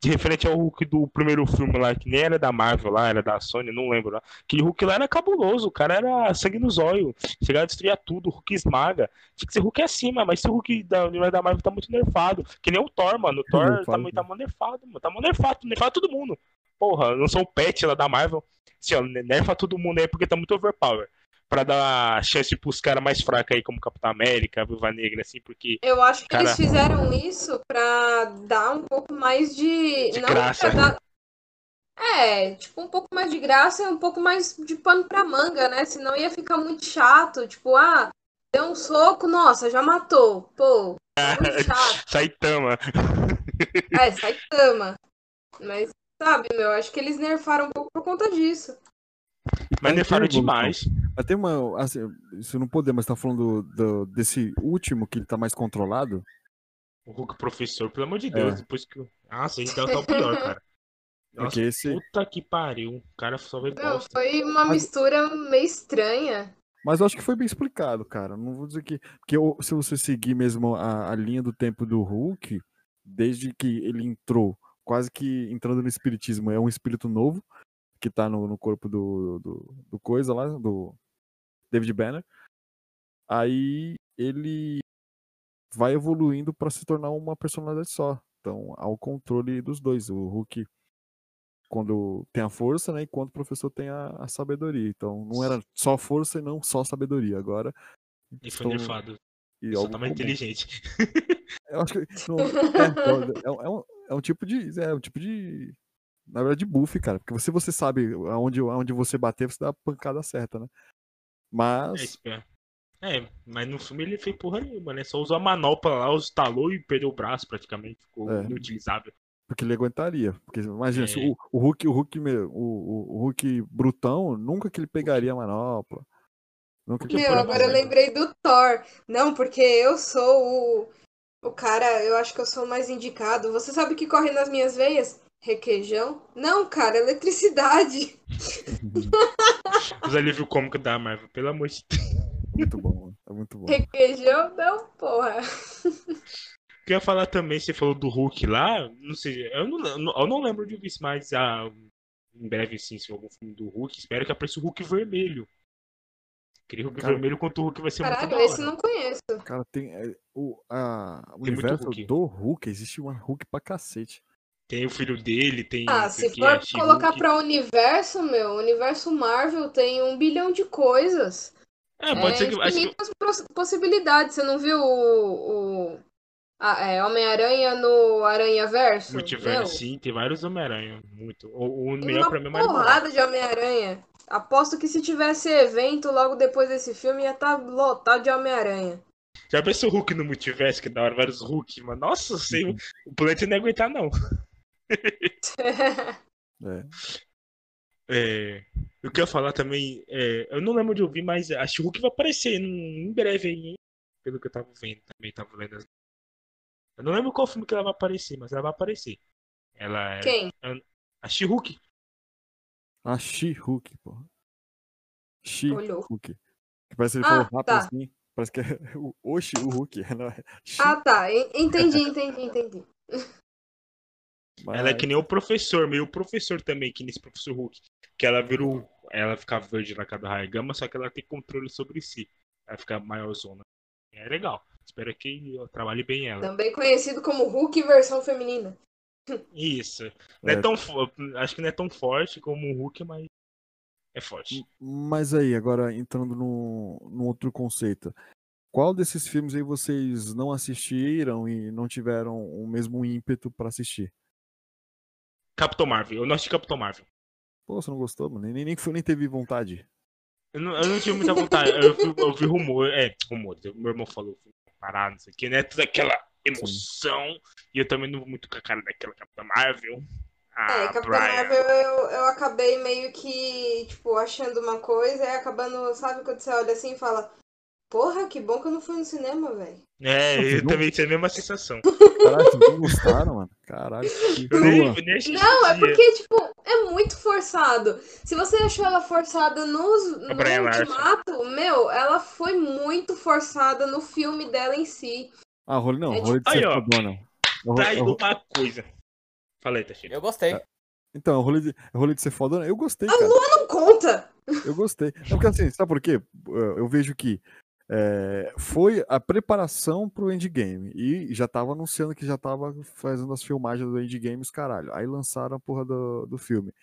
Speaker 4: De referente ao Hulk do primeiro filme lá, que nem era da Marvel lá, era da Sony, não lembro lá. Aquele Hulk lá era cabuloso, o cara era sangue nos olhos, chegava a destruir tudo, o Hulk esmaga. Tinha que ser Hulk acima, mas esse Hulk da universo da Marvel tá muito nerfado. Que nem o Thor, mano. O Thor
Speaker 1: Nerfado,
Speaker 4: tá, muito- tá muito nerfado, mano. Tá muito nerfado, nerfado todo mundo. Porra, não sou o pet lá da Marvel. Assim, ó, nerfa todo mundo aí porque tá muito overpower. Pra dar chance pros caras mais fracos aí, como Capitão América, Viúva Negra, assim, porque.
Speaker 5: Eu acho que
Speaker 4: Cara-
Speaker 5: eles fizeram isso pra dar um pouco mais de.
Speaker 4: De
Speaker 5: não
Speaker 4: graça.
Speaker 5: pra dar- É, tipo, um pouco mais de graça e um pouco mais de pano pra manga, né? Senão ia ficar muito chato. Tipo, ah, deu um soco, nossa, já matou. Pô, muito chato.
Speaker 4: Saitama.
Speaker 5: É, sai cama. Mas, sabe, meu, acho que eles nerfaram um pouco por conta disso.
Speaker 4: Mas nerfaram demais.
Speaker 1: Mas tem uma. Assim, isso não poder, mas tá falando do, do- desse último que ele tá mais controlado.
Speaker 4: O Hulk professor, pelo amor de Deus,
Speaker 1: É.
Speaker 4: depois que. Nossa, esse tá o pior, cara. Nossa,
Speaker 1: Porque esse.
Speaker 4: puta que pariu. O cara só vê
Speaker 5: Não,
Speaker 4: bosta.
Speaker 5: foi uma
Speaker 1: Mas-
Speaker 5: mistura meio estranha.
Speaker 1: Mas eu acho que foi bem explicado, cara. Não vou dizer que. Porque se você seguir mesmo a, a linha do tempo do Hulk, desde que ele entrou, quase que entrando no espiritismo, é um espírito novo que tá no, no corpo do, do, do coisa lá, do David Banner. Aí ele vai evoluindo para se tornar uma personalidade só. Então, ao controle dos dois. O Hulk, quando tem a força, né? Enquanto o professor tem a, a sabedoria. Então, não era só força e não só sabedoria. Agora.
Speaker 4: E foi
Speaker 1: estão-
Speaker 4: nerfado.
Speaker 1: e
Speaker 4: Só tá mais inteligente.
Speaker 1: Eu acho que. não- é, é, um- é um, é um tipo de. É um tipo de. Na verdade, de buff, cara. Porque se você sabe aonde, aonde você bater, você dá a pancada certa, né?
Speaker 4: É,
Speaker 1: Mas.
Speaker 4: espera. É, mas no filme ele fez porra nenhuma, né? Só usou a manopla lá, estalou e perdeu o braço praticamente. Ficou
Speaker 1: É.
Speaker 4: inutilizável.
Speaker 1: Porque ele aguentaria. Porque imagina, se
Speaker 4: É.
Speaker 1: o, o Hulk, o Hulk, o, o, o Hulk brutão, nunca que ele pegaria a manopla. Nunca que
Speaker 5: Meu, agora eu lembrei do Thor. Não, porque eu sou o, o cara, eu acho que eu sou o mais indicado. Você sabe o que corre nas minhas veias? Requeijão? Não, cara, eletricidade.
Speaker 4: Os alívio cômico da Marvel, pelo amor de Deus.
Speaker 1: Muito bom, mano. é muito bom.
Speaker 5: Requeijão? Não, porra.
Speaker 4: Eu queria falar também, você falou do Hulk lá, não sei, eu não, eu não lembro de isso, mas ah, em breve sim, se algum filme do Hulk, espero que apareça o Hulk vermelho. Aquele Hulk
Speaker 1: Cara,
Speaker 4: vermelho contra o Hulk vai ser muito
Speaker 5: Caralho, esse não conheço.
Speaker 1: Cara, tem. é, o a, o
Speaker 4: Tem
Speaker 1: universo
Speaker 4: Hulk.
Speaker 1: do Hulk, existe uma Hulk pra cacete.
Speaker 4: Tem o filho dele, tem
Speaker 5: Ah, se for
Speaker 4: She-Hulk.
Speaker 5: colocar pra universo, meu, universo Marvel tem um bilhão de coisas.
Speaker 4: É, pode ser que. Acho
Speaker 5: infinitas pos- possibilidades. Você não viu o, o a- é, Homem-Aranha no Aranha Verso?
Speaker 4: multiverso, sim, tem vários Homem-Aranha. Muito. O, o
Speaker 5: Tem
Speaker 4: melhor
Speaker 5: uma
Speaker 4: pra mim é
Speaker 5: porrada de Homem-Aranha. Aposto que se tivesse evento logo depois desse filme ia estar lotado de Homem-Aranha.
Speaker 4: Já pensou o Hulk no multiverso, que da hora vários Hulk, mano? Nossa, sei, o planeta não ia aguentar, não.
Speaker 1: É.
Speaker 4: É, eu queria falar também, é, eu não lembro de ouvir, mas a She-Hulk vai aparecer num- em breve aí, hein? Pelo que eu tava vendo, também tava lendo. as- Eu não lembro qual filme que ela vai aparecer, mas ela vai aparecer. Ela é
Speaker 5: Quem?
Speaker 4: a She-Hulk.
Speaker 1: A She-Hulk, porra.
Speaker 5: Olhou.
Speaker 1: She-Hulk. Que parece que ele
Speaker 5: Ah,
Speaker 1: falou rápido
Speaker 5: tá.
Speaker 1: assim. Parece que é o Oxi, o Hulk. Não é?
Speaker 5: Ah, tá. En- Entendi, entendi, entendi.
Speaker 4: Ela é
Speaker 1: mas-
Speaker 4: que nem o professor, meio professor também, que nesse professor Hulk. Que ela vira o. Ela fica verde na cada raio gama, só que ela tem controle sobre si. Ela fica maiorzona. É legal. Espero que eu trabalhe bem ela.
Speaker 5: Também conhecido como Hulk versão feminina.
Speaker 4: Isso. Não é,
Speaker 1: É.
Speaker 4: tão Acho que não é tão forte como o Hulk, mas é forte.
Speaker 1: Mas aí, agora entrando no, no outro conceito. Qual desses filmes aí vocês não assistiram e não tiveram o mesmo ímpeto pra assistir?
Speaker 4: Capitão Marvel. Eu não assisti Capitão Marvel.
Speaker 1: Pô, você não gostou, mano? Nem, nem, foi- nem teve vontade.
Speaker 4: Eu não, eu não tive muita vontade. Eu vi, eu vi rumor. É, rumor. Meu irmão falou. Parar, não sei o que, né? Toda aquela emoção. E eu também não vou muito com a cara daquela Capitã Marvel. Ah,
Speaker 5: É, Capitã
Speaker 4: Brian.
Speaker 5: Marvel eu, eu acabei meio que, tipo, achando uma coisa e acabando, sabe, quando você olha assim e fala, porra, que bom que eu não fui no cinema, velho.
Speaker 4: É, eu
Speaker 1: Não.
Speaker 4: também tive a mesma sensação.
Speaker 1: Caralho, vocês não gostaram, mano? Caralho. Que
Speaker 4: nem, nem.
Speaker 5: Não, é porque, tipo, é muito forçado. Se você achou ela forçada nos, no. Ultimato, meu, ela foi muito forçada no filme dela em si.
Speaker 1: Ah, rolê não,
Speaker 5: É
Speaker 1: rolê de
Speaker 4: Aí,
Speaker 1: ser
Speaker 4: ó.
Speaker 1: fodona. É
Speaker 4: Tá
Speaker 1: é
Speaker 4: aí uma coisa. Falei, Tachira.
Speaker 3: Eu gostei.
Speaker 1: Então, é o rolê de, é rolê de ser fodona. Eu gostei,
Speaker 5: A
Speaker 1: cara.
Speaker 5: Lua não conta.
Speaker 1: Eu gostei. É porque assim, sabe por quê? Eu vejo que é, foi a preparação pro endgame. E já tava anunciando que já tava fazendo as filmagens do endgame, os caralho. Aí lançaram a porra do, do filme.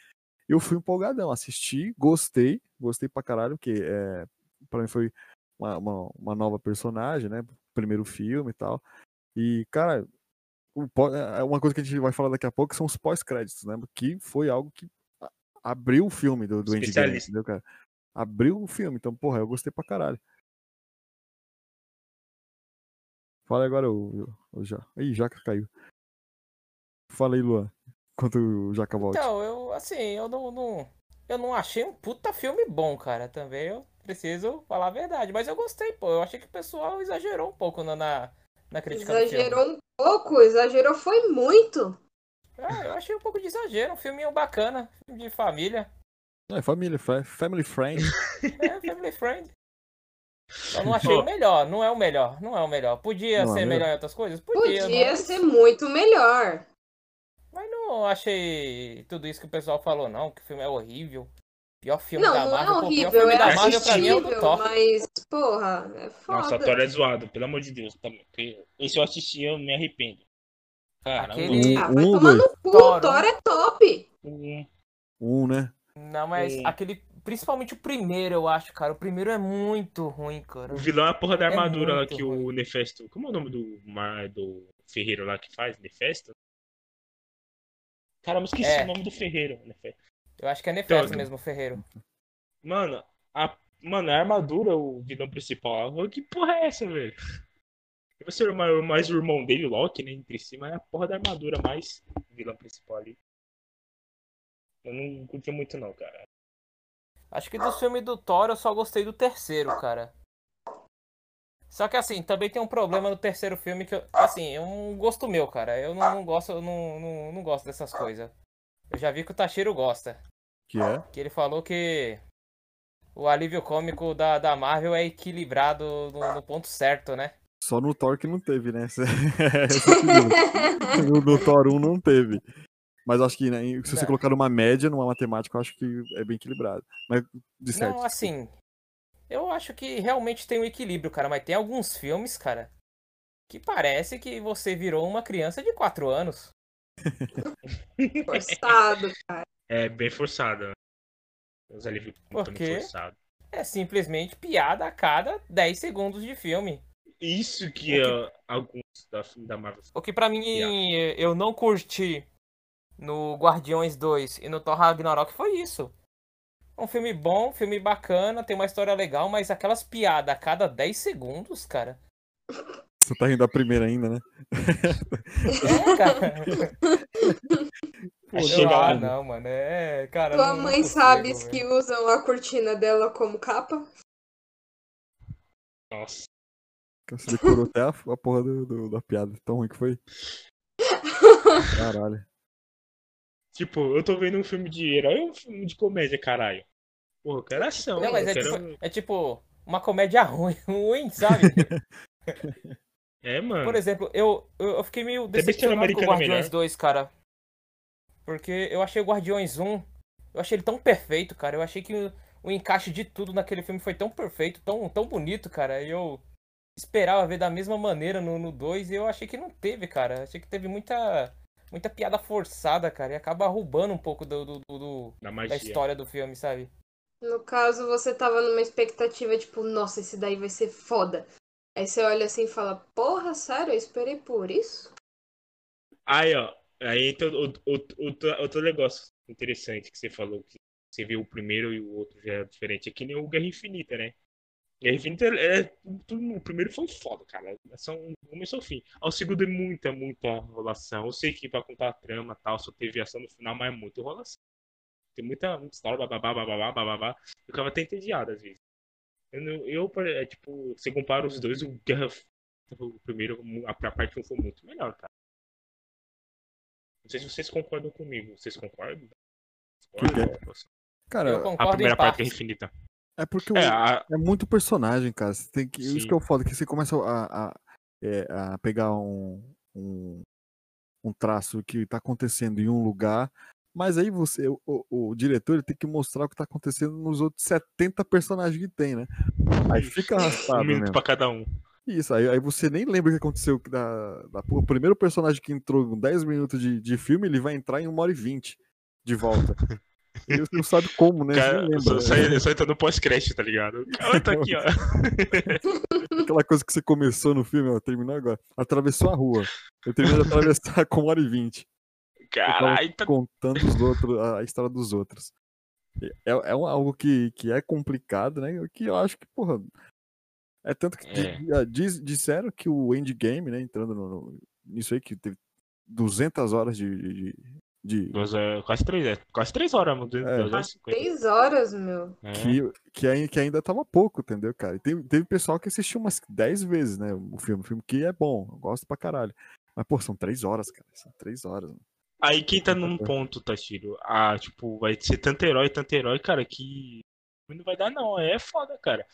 Speaker 1: Eu fui empolgadão, assisti, gostei, gostei pra caralho, porque é, pra mim foi uma, uma, uma nova personagem, né? Primeiro filme e tal. E, cara, o pó- é uma coisa que a gente vai falar daqui a pouco são os pós-créditos, né? Que foi algo que abriu o filme do, do endgame, entendeu, cara? Abriu o filme, então, porra, eu gostei pra caralho. Fala agora o, o Já. Ih, Jaca caiu. Fala aí, Luan. Enquanto o Jaca volte.
Speaker 3: Então, eu, assim, eu não, não- Eu não achei um puta filme bom, cara. Também eu preciso falar a verdade. Mas eu gostei, pô. Eu achei que o pessoal exagerou um pouco na, na, na crítica do filme.
Speaker 5: Exagerou um pouco, exagerou foi muito.
Speaker 3: Ah, eu achei um pouco de exagero. Um filminho bacana. Filme de família.
Speaker 1: É família, fa- family friend.
Speaker 3: É, family friend. Eu não achei o melhor. Não é o melhor. Não é o melhor. Podia
Speaker 1: Não é
Speaker 3: ser
Speaker 1: melhor?
Speaker 3: melhor em outras coisas? Podia.
Speaker 5: Podia
Speaker 3: mas...
Speaker 5: ser muito melhor.
Speaker 3: Mas não achei tudo isso que o pessoal falou, não. Que o filme é horrível. Pior filme
Speaker 5: Não,
Speaker 3: da
Speaker 5: não
Speaker 3: Marvel.
Speaker 5: é
Speaker 3: pô, pior
Speaker 5: horrível,
Speaker 3: filme
Speaker 5: é
Speaker 3: da Marvel pra mim é o do
Speaker 5: assistível,
Speaker 3: Thor.
Speaker 5: mas, porra, é foda.
Speaker 4: Nossa, a Thor é zoado, pelo amor de Deus. Também. Porque Esse eu assisti eu me arrependo. Caramba.
Speaker 3: Aquele-
Speaker 5: Ah, vai
Speaker 1: Um,
Speaker 5: tomar no cu,
Speaker 3: Thor,
Speaker 5: Thor é top.
Speaker 4: Um-
Speaker 1: Um, né?
Speaker 3: Não, mas
Speaker 4: Sim.
Speaker 3: aquele. Principalmente o primeiro, eu acho, cara. O primeiro é muito ruim, cara.
Speaker 4: O vilão é a porra da
Speaker 3: É
Speaker 4: armadura lá
Speaker 3: muito
Speaker 4: que
Speaker 3: ruim.
Speaker 4: o Nefesto. Como é o nome do, do ferreiro lá que faz? Nefesto? Caramba, esqueci
Speaker 3: É.
Speaker 4: o nome do ferreiro. Nefesto.
Speaker 3: Eu acho que é Nefesto
Speaker 4: Então,
Speaker 3: mesmo, o Ferreiro.
Speaker 4: Mano, a, mano, a armadura, o vilão principal. lá, Que porra é essa, velho? Deve ser mais, mais o irmão dele, o Loki, né? Entre si, mas é a porra da armadura mais o vilão principal ali. Eu não curti muito, não, cara.
Speaker 3: Acho que do filme do Thor eu só gostei do terceiro, cara. Só que assim, também tem um problema no terceiro filme que, eu, assim, é um gosto meu, cara. Eu não, não gosto, eu não, não, não gosto dessas coisas. Eu já vi que o Tashiro gosta.
Speaker 1: Que é.
Speaker 3: Que ele falou que o alívio cômico da, da Marvel é equilibrado no, no ponto certo, né?
Speaker 1: Só no Thor que não teve, né? No, no Thor 1 não teve. Mas acho que né, se você
Speaker 3: Não.
Speaker 1: colocar uma média, numa matemática, eu acho que é bem equilibrado. Mas de certo.
Speaker 3: Não, assim, eu acho que realmente tem um equilíbrio, cara, mas tem alguns filmes, cara, que parece que você virou uma criança de 4 anos.
Speaker 5: Forçado.
Speaker 4: É bem forçado. né? Os alívios
Speaker 3: Por
Speaker 4: muito
Speaker 3: quê?
Speaker 4: forçados.
Speaker 3: É simplesmente piada a cada 10 segundos de filme.
Speaker 4: Isso que é, alguns da, da Marvel.
Speaker 3: O que pra mim eu não curti no Guardiões 2 e no Thor Ragnarok foi isso. Um filme bom, um filme bacana, tem uma história legal, mas aquelas piadas a cada 10 segundos, cara.
Speaker 1: Você tá rindo da primeira ainda, né?
Speaker 3: É, cara.
Speaker 4: Chega
Speaker 3: ah,
Speaker 4: lá,
Speaker 3: não, mano. É, cara.
Speaker 5: Tua
Speaker 3: não-
Speaker 5: mãe
Speaker 3: consigo,
Speaker 5: sabe que usam a cortina dela como capa?
Speaker 4: Nossa.
Speaker 1: Você decorou até a, a porra do, do- da piada. Tão ruim que foi. Caralho.
Speaker 4: Tipo, eu tô vendo um filme de herói ou um filme de comédia, caralho? Porra, eu quero ação.
Speaker 3: Não, mas é,
Speaker 4: quero...
Speaker 3: tipo, é tipo uma comédia ruim, ruim, sabe?
Speaker 4: É, mano.
Speaker 3: Por exemplo, eu, eu fiquei meio
Speaker 4: Besteira
Speaker 3: decepcionado com o
Speaker 4: é
Speaker 3: Guardiões
Speaker 4: melhor.
Speaker 3: 2, cara. Porque eu achei o Guardiões 1, eu achei ele tão perfeito, cara. Eu achei que o, o encaixe de tudo naquele filme foi tão perfeito, tão, tão bonito, cara. E eu esperava ver da mesma maneira no 2 e eu achei que não teve, cara. Achei que teve muita muita piada forçada, cara, e acaba roubando um pouco do, do, do
Speaker 4: Da
Speaker 3: da
Speaker 4: magia.
Speaker 3: história do filme, sabe?
Speaker 5: No caso, você tava numa expectativa, tipo, nossa, esse daí vai ser foda. Aí você olha assim e fala, porra, sério, eu esperei por isso?
Speaker 4: Aí, ó. Aí entra o- o- outro, outro negócio interessante que você falou. Que você viu o primeiro e o outro já é diferente. É que nem o Guerra Infinita, né? Guerra Infinita é. é- tudo- o primeiro foi foda, cara. É só um começo ao fim. Ao segundo é muita, muita enrolação. Eu sei que vai contar a trama e tal, só teve ação no final, mas é muita enrolação. Tem muita, muita história, bababá, bababá, bababá. Eu ficava até entediado às vezes. Eu, eu é, tipo, você compara os dois, o Guerra. O primeiro, a, a parte 1 foi muito melhor, cara. Não sei se vocês concordam comigo. Vocês concordam?
Speaker 1: Que Cara,
Speaker 3: Eu
Speaker 4: A
Speaker 3: concordo
Speaker 4: primeira
Speaker 3: em
Speaker 4: parte é infinita.
Speaker 1: É porque o-
Speaker 4: É, a,
Speaker 1: é muito personagem, cara. Você tem que, isso que eu falo, que você começa a, a, é, a pegar um, um, um traço que tá acontecendo em um lugar, mas aí você, o, o, o diretor, tem que mostrar o que tá acontecendo nos outros 70 personagens que tem, né? Aí fica
Speaker 4: um
Speaker 1: arrastado
Speaker 4: minuto
Speaker 1: mesmo.
Speaker 4: pra cada um.
Speaker 1: Isso, aí, aí você nem lembra o que aconteceu da, da- O primeiro personagem que entrou com 10 minutos de, de filme, ele vai entrar em 1 hora e 20 de volta. E você não sabe como, né?
Speaker 4: Cara,
Speaker 1: lembra.
Speaker 4: só, só, só entra no pós-crédito, tá ligado? Olha, tá aqui, ó.
Speaker 1: Aquela coisa que você começou no filme, ó, terminou agora. Atravessou a rua. Eu terminei de atravessar com 1 hora e 20.
Speaker 4: Caralho, tá.
Speaker 1: Contando os outros, a história dos outros. É, é algo que, que é complicado, né? Que eu acho que, porra. É tanto que
Speaker 4: É.
Speaker 1: ah, diz- disseram que o endgame, né? Entrando no, no- nisso aí, que teve 200 horas de. de, de-
Speaker 4: Duas, é, quase três, é. Quase três horas, mano. Duas
Speaker 1: É.
Speaker 5: Três horas, meu.
Speaker 4: É.
Speaker 1: que, que, ainda, que ainda tava pouco, entendeu, cara? E teve, teve pessoal que assistiu umas 10 vezes, né? O filme. O filme que é bom, eu gosto pra caralho. Mas, pô, são três horas, cara. São três horas. mano.
Speaker 4: Aí quem tá num ponto, Tashiro? Ah, tipo, vai ser tanto herói, tanto herói, cara, que não vai dar não. É foda, cara.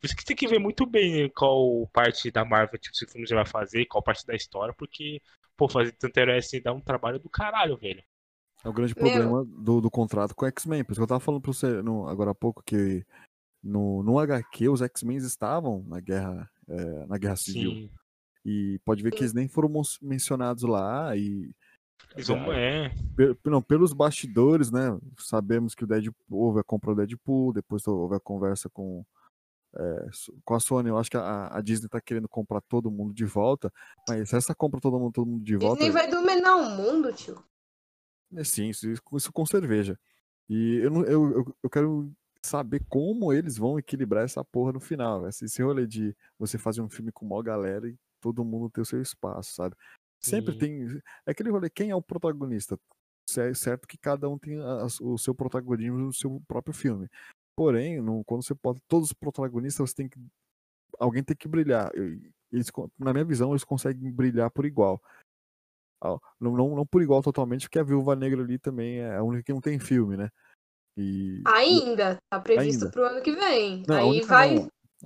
Speaker 4: Por isso que tem que ver muito bem qual parte da Marvel, tipo, se o filme já vai fazer, qual parte da história, porque, pô, fazer tanto herói assim dá um trabalho do caralho, velho.
Speaker 1: É o grande
Speaker 5: Meu.
Speaker 1: problema do, do contrato com o X-Men. Por isso que eu tava falando pra você no- agora há pouco que no, no HQ os X-Men estavam na guerra, é, na guerra civil.
Speaker 4: Sim.
Speaker 1: E pode ver que eles nem foram mencionados lá. E
Speaker 4: Eles vão, é,
Speaker 1: não, pelos bastidores, né? Sabemos que o Deadpool houve a compra do Deadpool, depois houve a conversa com, é, com a Sony. Eu acho que a, a Disney tá querendo comprar todo mundo de volta. Mas se essa compra todo mundo, todo mundo de volta.
Speaker 5: Disney vai dominar o mundo, tio.
Speaker 1: É, Sim, isso, isso- com cerveja. E eu, não- eu, eu, eu quero saber como eles vão equilibrar essa porra no final. Esse, esse rolê de você fazer um filme com maior galera e todo mundo ter o seu espaço, sabe? Sempre
Speaker 4: Sim.
Speaker 1: tem. É aquele rolê, quem é o protagonista? Cer- Certo que cada um tem a- o seu protagonismo no seu próprio filme. Porém, no- quando você bota todos os protagonistas, você tem que. Alguém tem que brilhar. Eles, na minha visão, eles conseguem brilhar por igual. Não, não, não por igual totalmente, porque a Viúva Negra ali também é a única que não tem filme, né? E.
Speaker 5: Ainda, tá previsto
Speaker 1: Ainda.
Speaker 5: pro ano que vem.
Speaker 1: Não,
Speaker 5: Aí
Speaker 1: única
Speaker 5: vai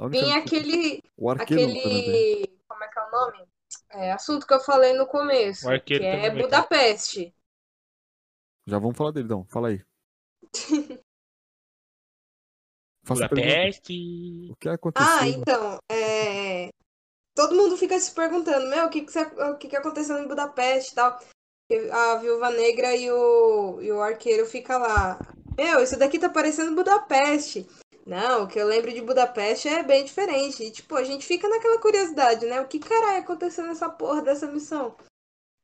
Speaker 5: vir
Speaker 1: não-
Speaker 5: aquele.
Speaker 1: O também
Speaker 5: aquele. Como é que é o nome? É, assunto que eu falei no começo. Que é
Speaker 4: também.
Speaker 5: Budapeste.
Speaker 1: Já vamos falar dele, então. Fala aí. Faça.
Speaker 4: Budapeste.
Speaker 1: O que aconteceu?
Speaker 5: Ah, então, é... todo mundo fica se perguntando, meu, o que que, o que que aconteceu em Budapeste e tal. A Viúva Negra e o, e o arqueiro fica lá. Meu, isso daqui tá parecendo Budapeste. Não, o que eu lembro de Budapeste é bem diferente. E, tipo, a gente fica naquela curiosidade, né? O que caralho aconteceu nessa porra dessa missão?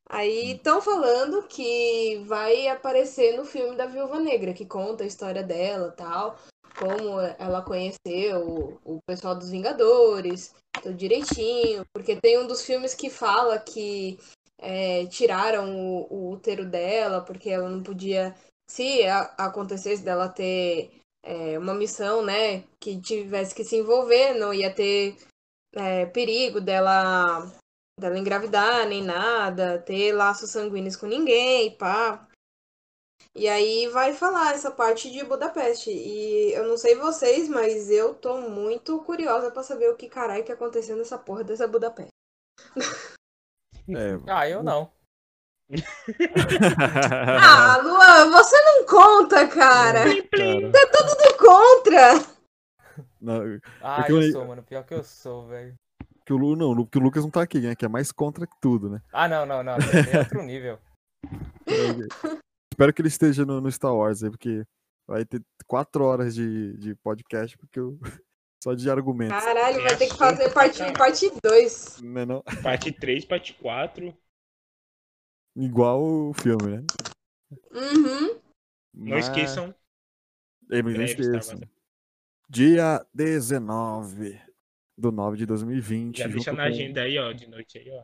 Speaker 5: Aí estão falando que vai aparecer no filme da Viúva Negra, que conta a história dela tal como ela conheceu o pessoal dos Vingadores, tudo direitinho, porque tem um dos filmes que fala que é, tiraram o, o útero dela, porque ela não podia, se a- acontecesse dela ter é, uma missão, né, que tivesse que se envolver, não ia ter é, perigo dela, dela engravidar, nem nada, ter laços sanguíneos com ninguém, pá. E aí vai falar essa parte de Budapeste. E eu não sei vocês, mas eu tô muito curiosa pra saber o que caralho que aconteceu nessa porra dessa Budapeste.
Speaker 1: É.
Speaker 3: Ah, eu não.
Speaker 5: Ah, Luan, você não conta, cara!
Speaker 1: Cara,
Speaker 5: Tudo contra!
Speaker 1: não,
Speaker 3: Ah,
Speaker 1: que eu
Speaker 3: eu sou, mano. Pior que eu sou, velho.
Speaker 1: Que o, Lu, não, que o Lucas não tá aqui, né? Que é mais contra que tudo, né?
Speaker 3: Ah, não, não, não. É outro nível.
Speaker 1: Espero que ele esteja no, no Star Wars aí, porque vai ter quatro horas de, de podcast, porque eu, só de argumentos.
Speaker 5: Caralho, vai ter que fazer parte 1
Speaker 4: caralho.
Speaker 5: e parte 2.
Speaker 1: Né, não?
Speaker 4: Parte 3, parte 4.
Speaker 1: Igual o filme, né?
Speaker 5: Uhum.
Speaker 4: Não
Speaker 1: Mas-
Speaker 4: esqueçam.
Speaker 1: É, mas não esqueçam. Dia 19 do 9 de 2020.
Speaker 4: Já deixa na
Speaker 1: com-
Speaker 4: agenda aí, ó, de noite aí, ó.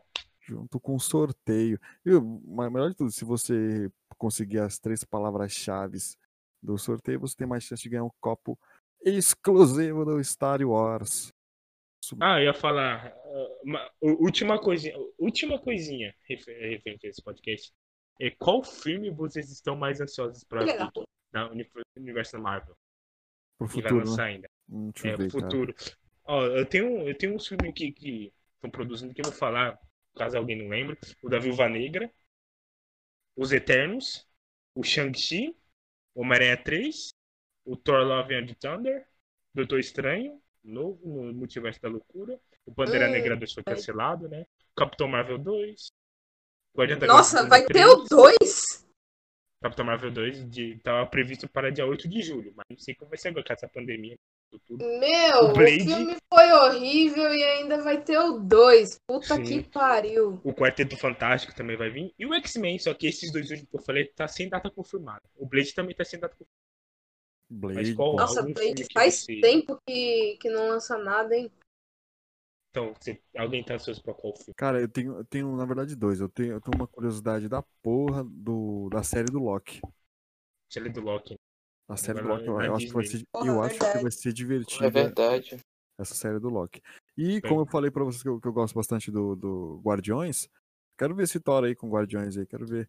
Speaker 1: Junto com o sorteio. E melhor de tudo, se você conseguir as três palavras-chave do sorteio, você tem mais chance de ganhar um copo exclusivo do Star Wars.
Speaker 4: Ah, eu ia falar. ah, uma- u- última coisinha. Última coisinha refer- referente a esse podcast. É, qual filme vocês estão mais ansiosos pra
Speaker 5: Filha
Speaker 4: ver
Speaker 5: da
Speaker 4: universo da Marvel?
Speaker 1: Pro
Speaker 4: Que vai
Speaker 1: futuro, né?
Speaker 4: lançar ainda.
Speaker 1: Hum, deixa
Speaker 4: É,
Speaker 1: ver,
Speaker 4: futuro. Ó, eu tenho, eu tenho uns filmes aqui que estão produzindo que eu vou falar, caso alguém não lembre. O da Viúva Negra, Os Eternos, o Shang-Chi, o Homem-Aranha 3, o Thor Love and Thunder, Doutor Estranho, novo no Multiverso da Loucura, o Bandeira
Speaker 5: Hum.
Speaker 4: Negra 2 foi cancelado, né? Capitão Marvel 2, Guardião da
Speaker 5: Nossa, vai ter
Speaker 4: 3,
Speaker 5: o 2?
Speaker 4: Capitão Marvel 2 de, tava previsto para dia 8 de julho, mas não sei como vai ser agora com essa pandemia.
Speaker 5: Meu,
Speaker 4: O
Speaker 5: o,
Speaker 4: Blade.
Speaker 5: filme foi horrível e ainda vai ter o 2. Puta
Speaker 4: Sim.
Speaker 5: que pariu.
Speaker 4: O Quarteto Fantástico também vai vir. E o X-Men, só que esses dois últimos que eu falei tá sem data confirmada. O Blade também tá sem data confirmada.
Speaker 1: Blade.
Speaker 4: qual-.
Speaker 5: Nossa, Blade
Speaker 4: que
Speaker 5: faz
Speaker 4: você-
Speaker 5: tempo que, que não lança nada, hein?
Speaker 4: Então, você- alguém tá ansioso pra qual filme?
Speaker 1: Cara, eu tenho, eu tenho, na verdade, dois. Eu tenho, eu tenho uma curiosidade da porra do, da série do Loki.
Speaker 4: Série do Loki.
Speaker 1: A série do Loki, eu, eu acho que vai ser, eu acho que vai ser
Speaker 3: É
Speaker 1: divertida
Speaker 3: verdade.
Speaker 1: essa série do Loki. E como eu falei pra vocês que eu, que eu gosto bastante do, do Guardiões, quero ver esse Thor aí com Guardiões aí, quero ver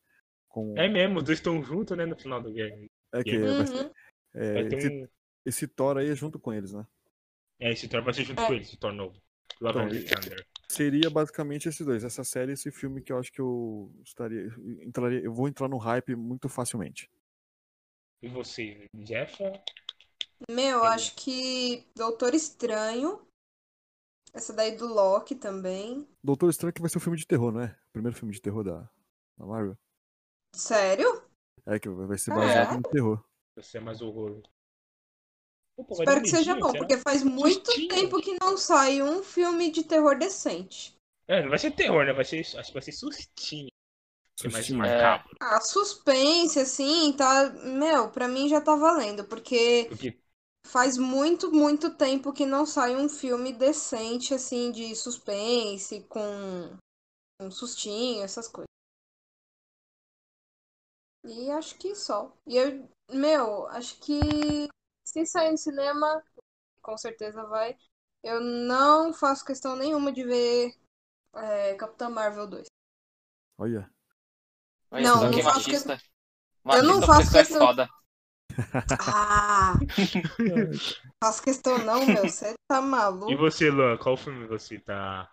Speaker 1: com
Speaker 4: É mesmo, os dois estão juntos, né, no final do guerra.
Speaker 1: é que vai ser-
Speaker 5: Uhum.
Speaker 1: é,
Speaker 4: Vai
Speaker 1: esse,
Speaker 4: um.
Speaker 1: esse Thor aí é junto com eles, né?
Speaker 4: É, esse Thor vai ser junto
Speaker 5: É.
Speaker 4: com ele, esse Thor novo. Love
Speaker 1: Então. Seria basicamente esses dois, essa série e esse filme que eu acho que eu estaria entraria, eu vou entrar no hype muito facilmente.
Speaker 4: E você, Jeffa?
Speaker 5: Meu,
Speaker 4: É.
Speaker 5: acho que Doutor Estranho. Essa daí do Loki também.
Speaker 1: Doutor Estranho que vai ser um filme de terror, não é? O primeiro filme de terror da, da Marvel.
Speaker 5: Sério?
Speaker 1: É que vai ser baseado
Speaker 5: é?
Speaker 1: no terror.
Speaker 4: Você é mais horror. Opa, vai
Speaker 5: Espero que seja bom,
Speaker 4: será?
Speaker 5: porque faz muito
Speaker 4: Sustinho.
Speaker 5: tempo que não sai um filme de terror decente.
Speaker 4: É, não vai ser terror, né? Vai ser, acho que vai ser sustinho. Que é mais
Speaker 1: Sustinho.
Speaker 4: macabro.
Speaker 5: Ah, suspense, assim, tá. Meu, pra mim já tá valendo, porque
Speaker 4: Porque
Speaker 5: faz muito, muito tempo que não sai um filme decente, assim, de suspense, com um sustinho, essas coisas. E acho que só. E eu, meu, acho que se sair no cinema, com certeza vai. Eu não faço questão nenhuma de ver é, Capitã Marvel 2.
Speaker 1: Olha.
Speaker 3: Olha
Speaker 5: Não,
Speaker 1: não
Speaker 3: que
Speaker 5: faço
Speaker 3: machista.
Speaker 5: Eu não faço
Speaker 3: é
Speaker 5: questão-
Speaker 3: foda.
Speaker 5: Ah! faço questão não, meu. Você tá maluco?
Speaker 4: E você, Luan, qual filme você tá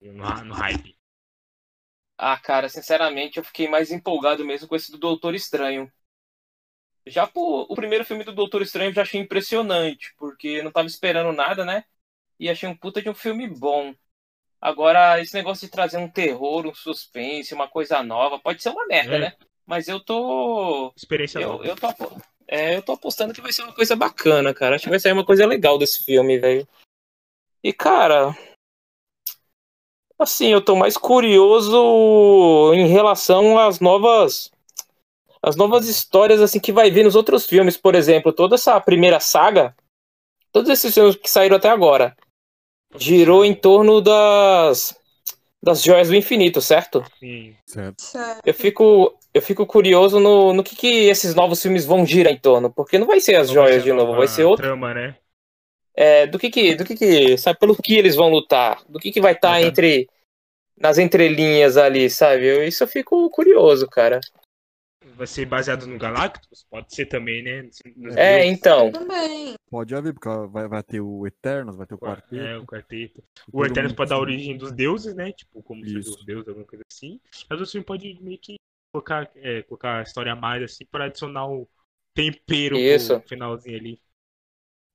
Speaker 4: no, no hype?
Speaker 3: Ah, cara, sinceramente, eu fiquei mais empolgado mesmo com esse do Doutor Estranho. Já pô, o primeiro filme do Doutor Estranho eu já achei impressionante, porque eu não tava esperando nada, né? E achei um puta de um filme bom. Agora, esse negócio de trazer um terror, um suspense, uma coisa nova, pode ser uma merda,
Speaker 4: É.
Speaker 3: né? Mas eu tô.
Speaker 4: Experiência
Speaker 3: Eu,
Speaker 4: nova.
Speaker 3: eu, tô, é, eu tô apostando que vai ser uma coisa bacana, cara. Acho que vai sair uma coisa legal desse filme, velho. E, cara. Assim, eu tô mais curioso em relação às novas. As novas histórias, assim, que vai vir nos outros filmes. Por exemplo, toda essa primeira saga. Todos esses filmes que saíram até agora. Girou em torno das. Das joias do infinito, certo?
Speaker 4: Sim.
Speaker 1: Certo.
Speaker 3: Eu fico, eu fico curioso no, no que, que esses novos filmes vão girar em torno, porque não vai ser as
Speaker 4: vai
Speaker 3: joias
Speaker 4: ser
Speaker 3: de novo, vai ser outro.
Speaker 4: Trama, né?
Speaker 3: É, do que que, do que que, sabe, pelo que eles vão lutar, do que que vai estar
Speaker 4: Uhum.
Speaker 3: entre nas entrelinhas ali, sabe? Eu, isso eu fico curioso, cara.
Speaker 4: Vai ser baseado no Galactus? Pode ser também, né? Nos
Speaker 3: É,
Speaker 4: deuses.
Speaker 3: então,
Speaker 5: Também.
Speaker 1: Pode haver, porque vai, vai ter o Eternos, vai ter o Quarteto.
Speaker 4: É, o quarteto. O Eternos pode dar origem dos deuses, né? Tipo, como dos deuses, alguma coisa assim. Mas o filme pode meio que colocar, é, colocar a história a mais, assim, pra adicionar o tempero
Speaker 3: Isso.
Speaker 4: pro finalzinho ali.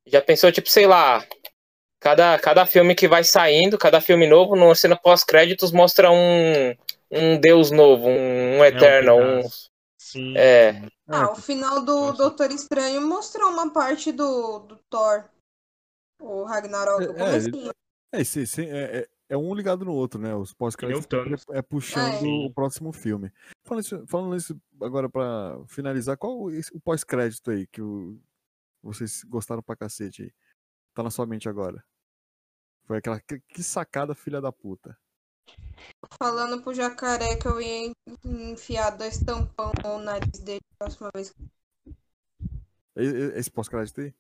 Speaker 3: já pensou, tipo, sei lá, Cada, cada filme que vai saindo, cada filme novo, numa cena pós-créditos, mostra um, um deus novo, um, um Eternal, um.
Speaker 4: pedaço. Sim.
Speaker 3: É.
Speaker 5: Ah, o final do
Speaker 4: Nossa.
Speaker 5: Doutor Estranho mostrou uma parte do, do Thor. O Ragnarok, o
Speaker 1: É, é,
Speaker 5: comecinho.
Speaker 1: É, é, é, é um ligado no outro, né? Os pós-créditos é, é puxando o próximo filme. Falando isso, falando isso agora pra finalizar, qual o, o pós-crédito aí que o- vocês gostaram pra cacete aí? Tá na sua mente agora. Foi aquela. Que, que sacada, filha da puta.
Speaker 5: Falando pro jacaré que eu ia enfiar dois tampão no nariz dele a próxima vez.
Speaker 1: Esse pós-crédito aí?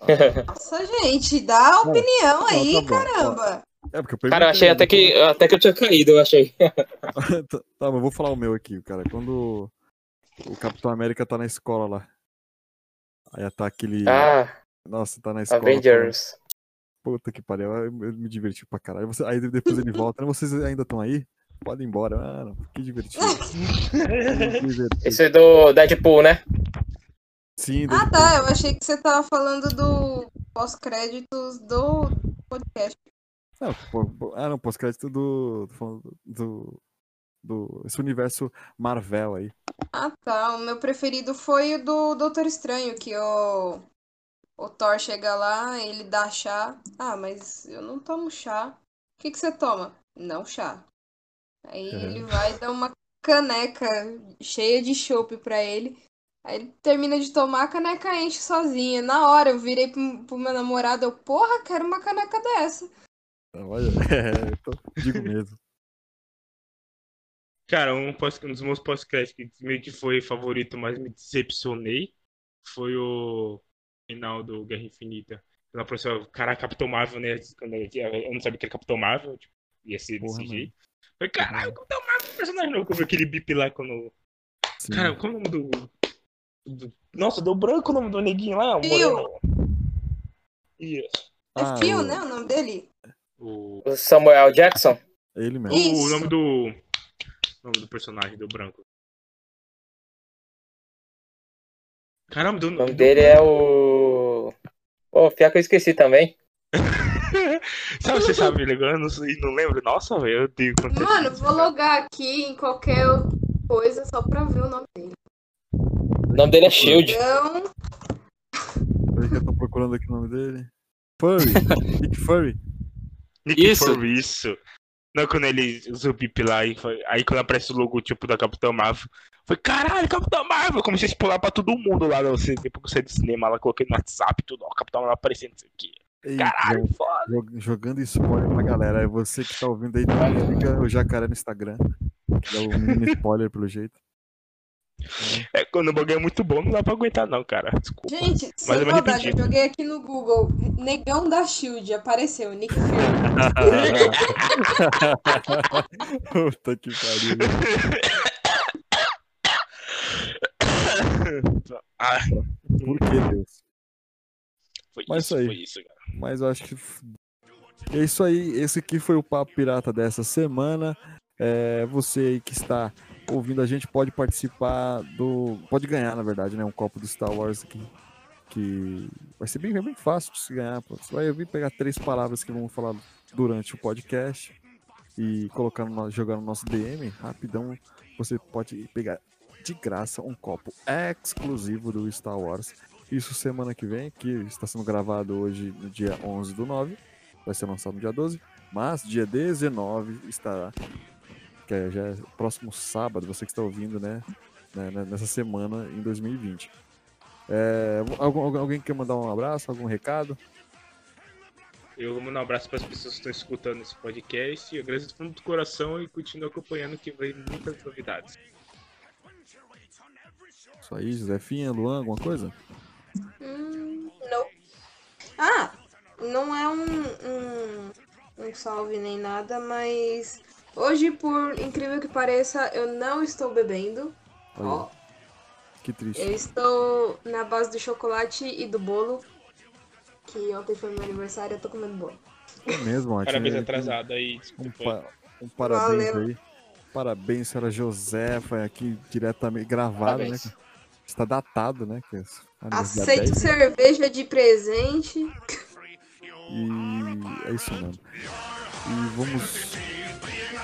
Speaker 5: Nossa, gente, dá a opinião
Speaker 1: não,
Speaker 5: aí,
Speaker 1: tá bom,
Speaker 5: caramba.
Speaker 1: É porque eu
Speaker 3: Cara, eu achei até que, até que eu tinha caído, eu achei.
Speaker 1: tá, tá, mas eu vou falar o meu aqui, cara. Quando o Capitão América tá na escola lá. Aí tá aquele.
Speaker 3: Ah,
Speaker 1: Nossa, tá na escola.
Speaker 3: Avengers.
Speaker 1: Puta que pariu, eu, me diverti pra caralho. Você- aí depois ele volta, né? Vocês ainda estão aí? Podem ir embora. Mano, que divertido.
Speaker 3: Esse é do Deadpool, né?
Speaker 1: Sim,
Speaker 5: Ah,
Speaker 1: depois-
Speaker 5: tá. Eu achei que você tava falando do pós-créditos do podcast.
Speaker 1: Não, pô, ah, não, pós-crédito do. falando do. do. Esse universo Marvel aí.
Speaker 5: Ah, tá. O meu preferido foi o do Doutor Estranho, que o, o Thor chega lá, ele dá chá. Ah, mas eu não tomo chá. O que que você toma? Não chá. Aí
Speaker 1: É.
Speaker 5: ele vai dar uma caneca cheia de chopp pra ele. Aí ele termina de tomar, a caneca enche sozinha. Na hora eu virei pro, pro meu namorado, eu, porra, quero uma caneca dessa.
Speaker 1: Olha, é, tô- digo mesmo.
Speaker 4: Cara, um, um dos meus pós-créditos que meio que foi favorito, mas me decepcionei, foi o final do Guerra Infinita. Quando apareceu, caraca, Capitão Marvel, né? Quando eu, não sabia que era Capitão Marvel, tipo, ia ser
Speaker 1: Porra,
Speaker 4: desse
Speaker 1: mano.
Speaker 4: jeito. Falei, caralho, Capitão Marvel, personagem novo. Eu vi aquele bip lá quando.
Speaker 1: Sim.
Speaker 4: Cara, qual é o nome do. do- Nossa, deu branco o nome do neguinho lá, o
Speaker 5: Phil.
Speaker 4: Isso.
Speaker 5: É
Speaker 1: Ah,
Speaker 5: Phil,
Speaker 1: o-
Speaker 5: né? O nome dele?
Speaker 4: O,
Speaker 3: O Samuel Jackson.
Speaker 1: Ele mesmo.
Speaker 4: o
Speaker 5: Isso.
Speaker 4: nome do. O nome do personagem deu branco. Caramba, deu.
Speaker 3: O nome dele é o. Pô, pior que eu esqueci também.
Speaker 4: Sabe, você sabe? Eu não, sei, não lembro. Nossa, velho, eu tenho
Speaker 5: Mano, vou logar aqui em qualquer coisa só pra ver o nome dele.
Speaker 3: O nome dele é Shield.
Speaker 5: Então,
Speaker 1: Peraí que eu tô procurando aqui o nome dele. Furry. Nick Furry.
Speaker 4: Nick
Speaker 3: Isso.
Speaker 4: Fury, isso. Não, quando ele usa o bip lá, e foi- aí quando aparece o logotipo da Capitão Marvel, foi caralho, Capitão Marvel! Eu comecei a pular pra todo mundo lá, né? Você, depois que eu saí do cinema, lá coloquei no WhatsApp, tudo, ó, Capitão Marvel aparecendo, não sei o quê.
Speaker 1: Ei,
Speaker 4: Caralho,
Speaker 1: jo-
Speaker 4: foda!
Speaker 1: jo- jogando spoiler pra galera. É você que tá ouvindo aí, liga o jacaré no Instagram. Que dá um mini spoiler pelo jeito.
Speaker 4: É, quando o bagulho é muito bom, não dá pra aguentar, não, cara. Desculpa.
Speaker 5: gente, sem
Speaker 4: eu me
Speaker 5: maldade, eu joguei aqui no Google. Negão da Shield, apareceu, Nick Fury.
Speaker 1: Puta que pariu.
Speaker 4: ah,
Speaker 1: Por que, Deus?
Speaker 4: foi
Speaker 1: Mas
Speaker 4: isso,
Speaker 1: aí.
Speaker 4: foi isso, cara.
Speaker 1: Mas eu acho que. É isso aí. Esse aqui foi o Papo Pirata dessa semana. É, você aí que está ouvindo a gente pode participar do. Pode ganhar, na verdade, né? Um copo do Star Wars aqui. Que vai ser bem, bem fácil de se ganhar. pô. Você vai vir pegar três palavras que vamos falar durante o podcast e colocar no, jogar no nosso DM rapidão. Você pode pegar de graça um copo exclusivo do Star Wars. Isso semana que vem, que está sendo gravado hoje no dia 11 do 9. Vai ser lançado no dia 12. Mas dia 19 estará. Que é já próximo sábado, você que está ouvindo, né? né, né, Nessa semana em 2020. É, alguém quer mandar um abraço, algum recado?
Speaker 4: Eu vou mandar um abraço para as pessoas que estão escutando esse podcast. Eu agradeço do fundo do coração e continuo acompanhando que vem muitas novidades.
Speaker 1: Isso aí, Josefinha, Luan, alguma coisa?
Speaker 5: Hum, não. Ah, não é um, um, um salve nem nada, mas hoje, por incrível que pareça, eu não estou bebendo.
Speaker 1: Olha,
Speaker 5: Ó,
Speaker 1: que triste.
Speaker 5: eu estou na base do chocolate e do bolo. Que ontem foi meu aniversário, eu tô comendo bolo.
Speaker 1: É mesmo,
Speaker 4: Parabéns atrasado aí,
Speaker 1: Um, pa- um parabéns
Speaker 5: Valeu.
Speaker 1: aí. Parabéns, senhora Josefa, aqui diretamente gravado,
Speaker 3: Parabéns.
Speaker 1: né? Está datado, né? Que é aniversário
Speaker 5: Aceito
Speaker 1: 10,
Speaker 5: cerveja de presente.
Speaker 1: E é isso mesmo. E vamos,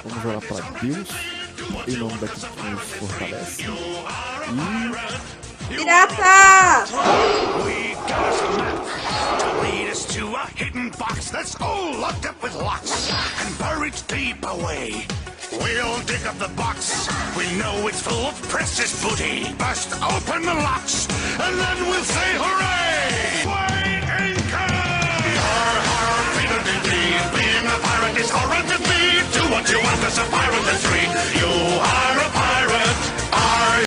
Speaker 1: vamos orar para Deus, em nome daquele que nos fortalece. E
Speaker 5: Pirata!
Speaker 6: We got a map to lead us to a hidden box that's all locked up with locks and buried deep away. We'll dig up the box. We know it's full of precious booty. Bust open the locks, and then we'll say hooray! Why anchor! Your horror fatal. Being a pirate is horrid to me. Do what you want as a pirate to free. You are a pirate.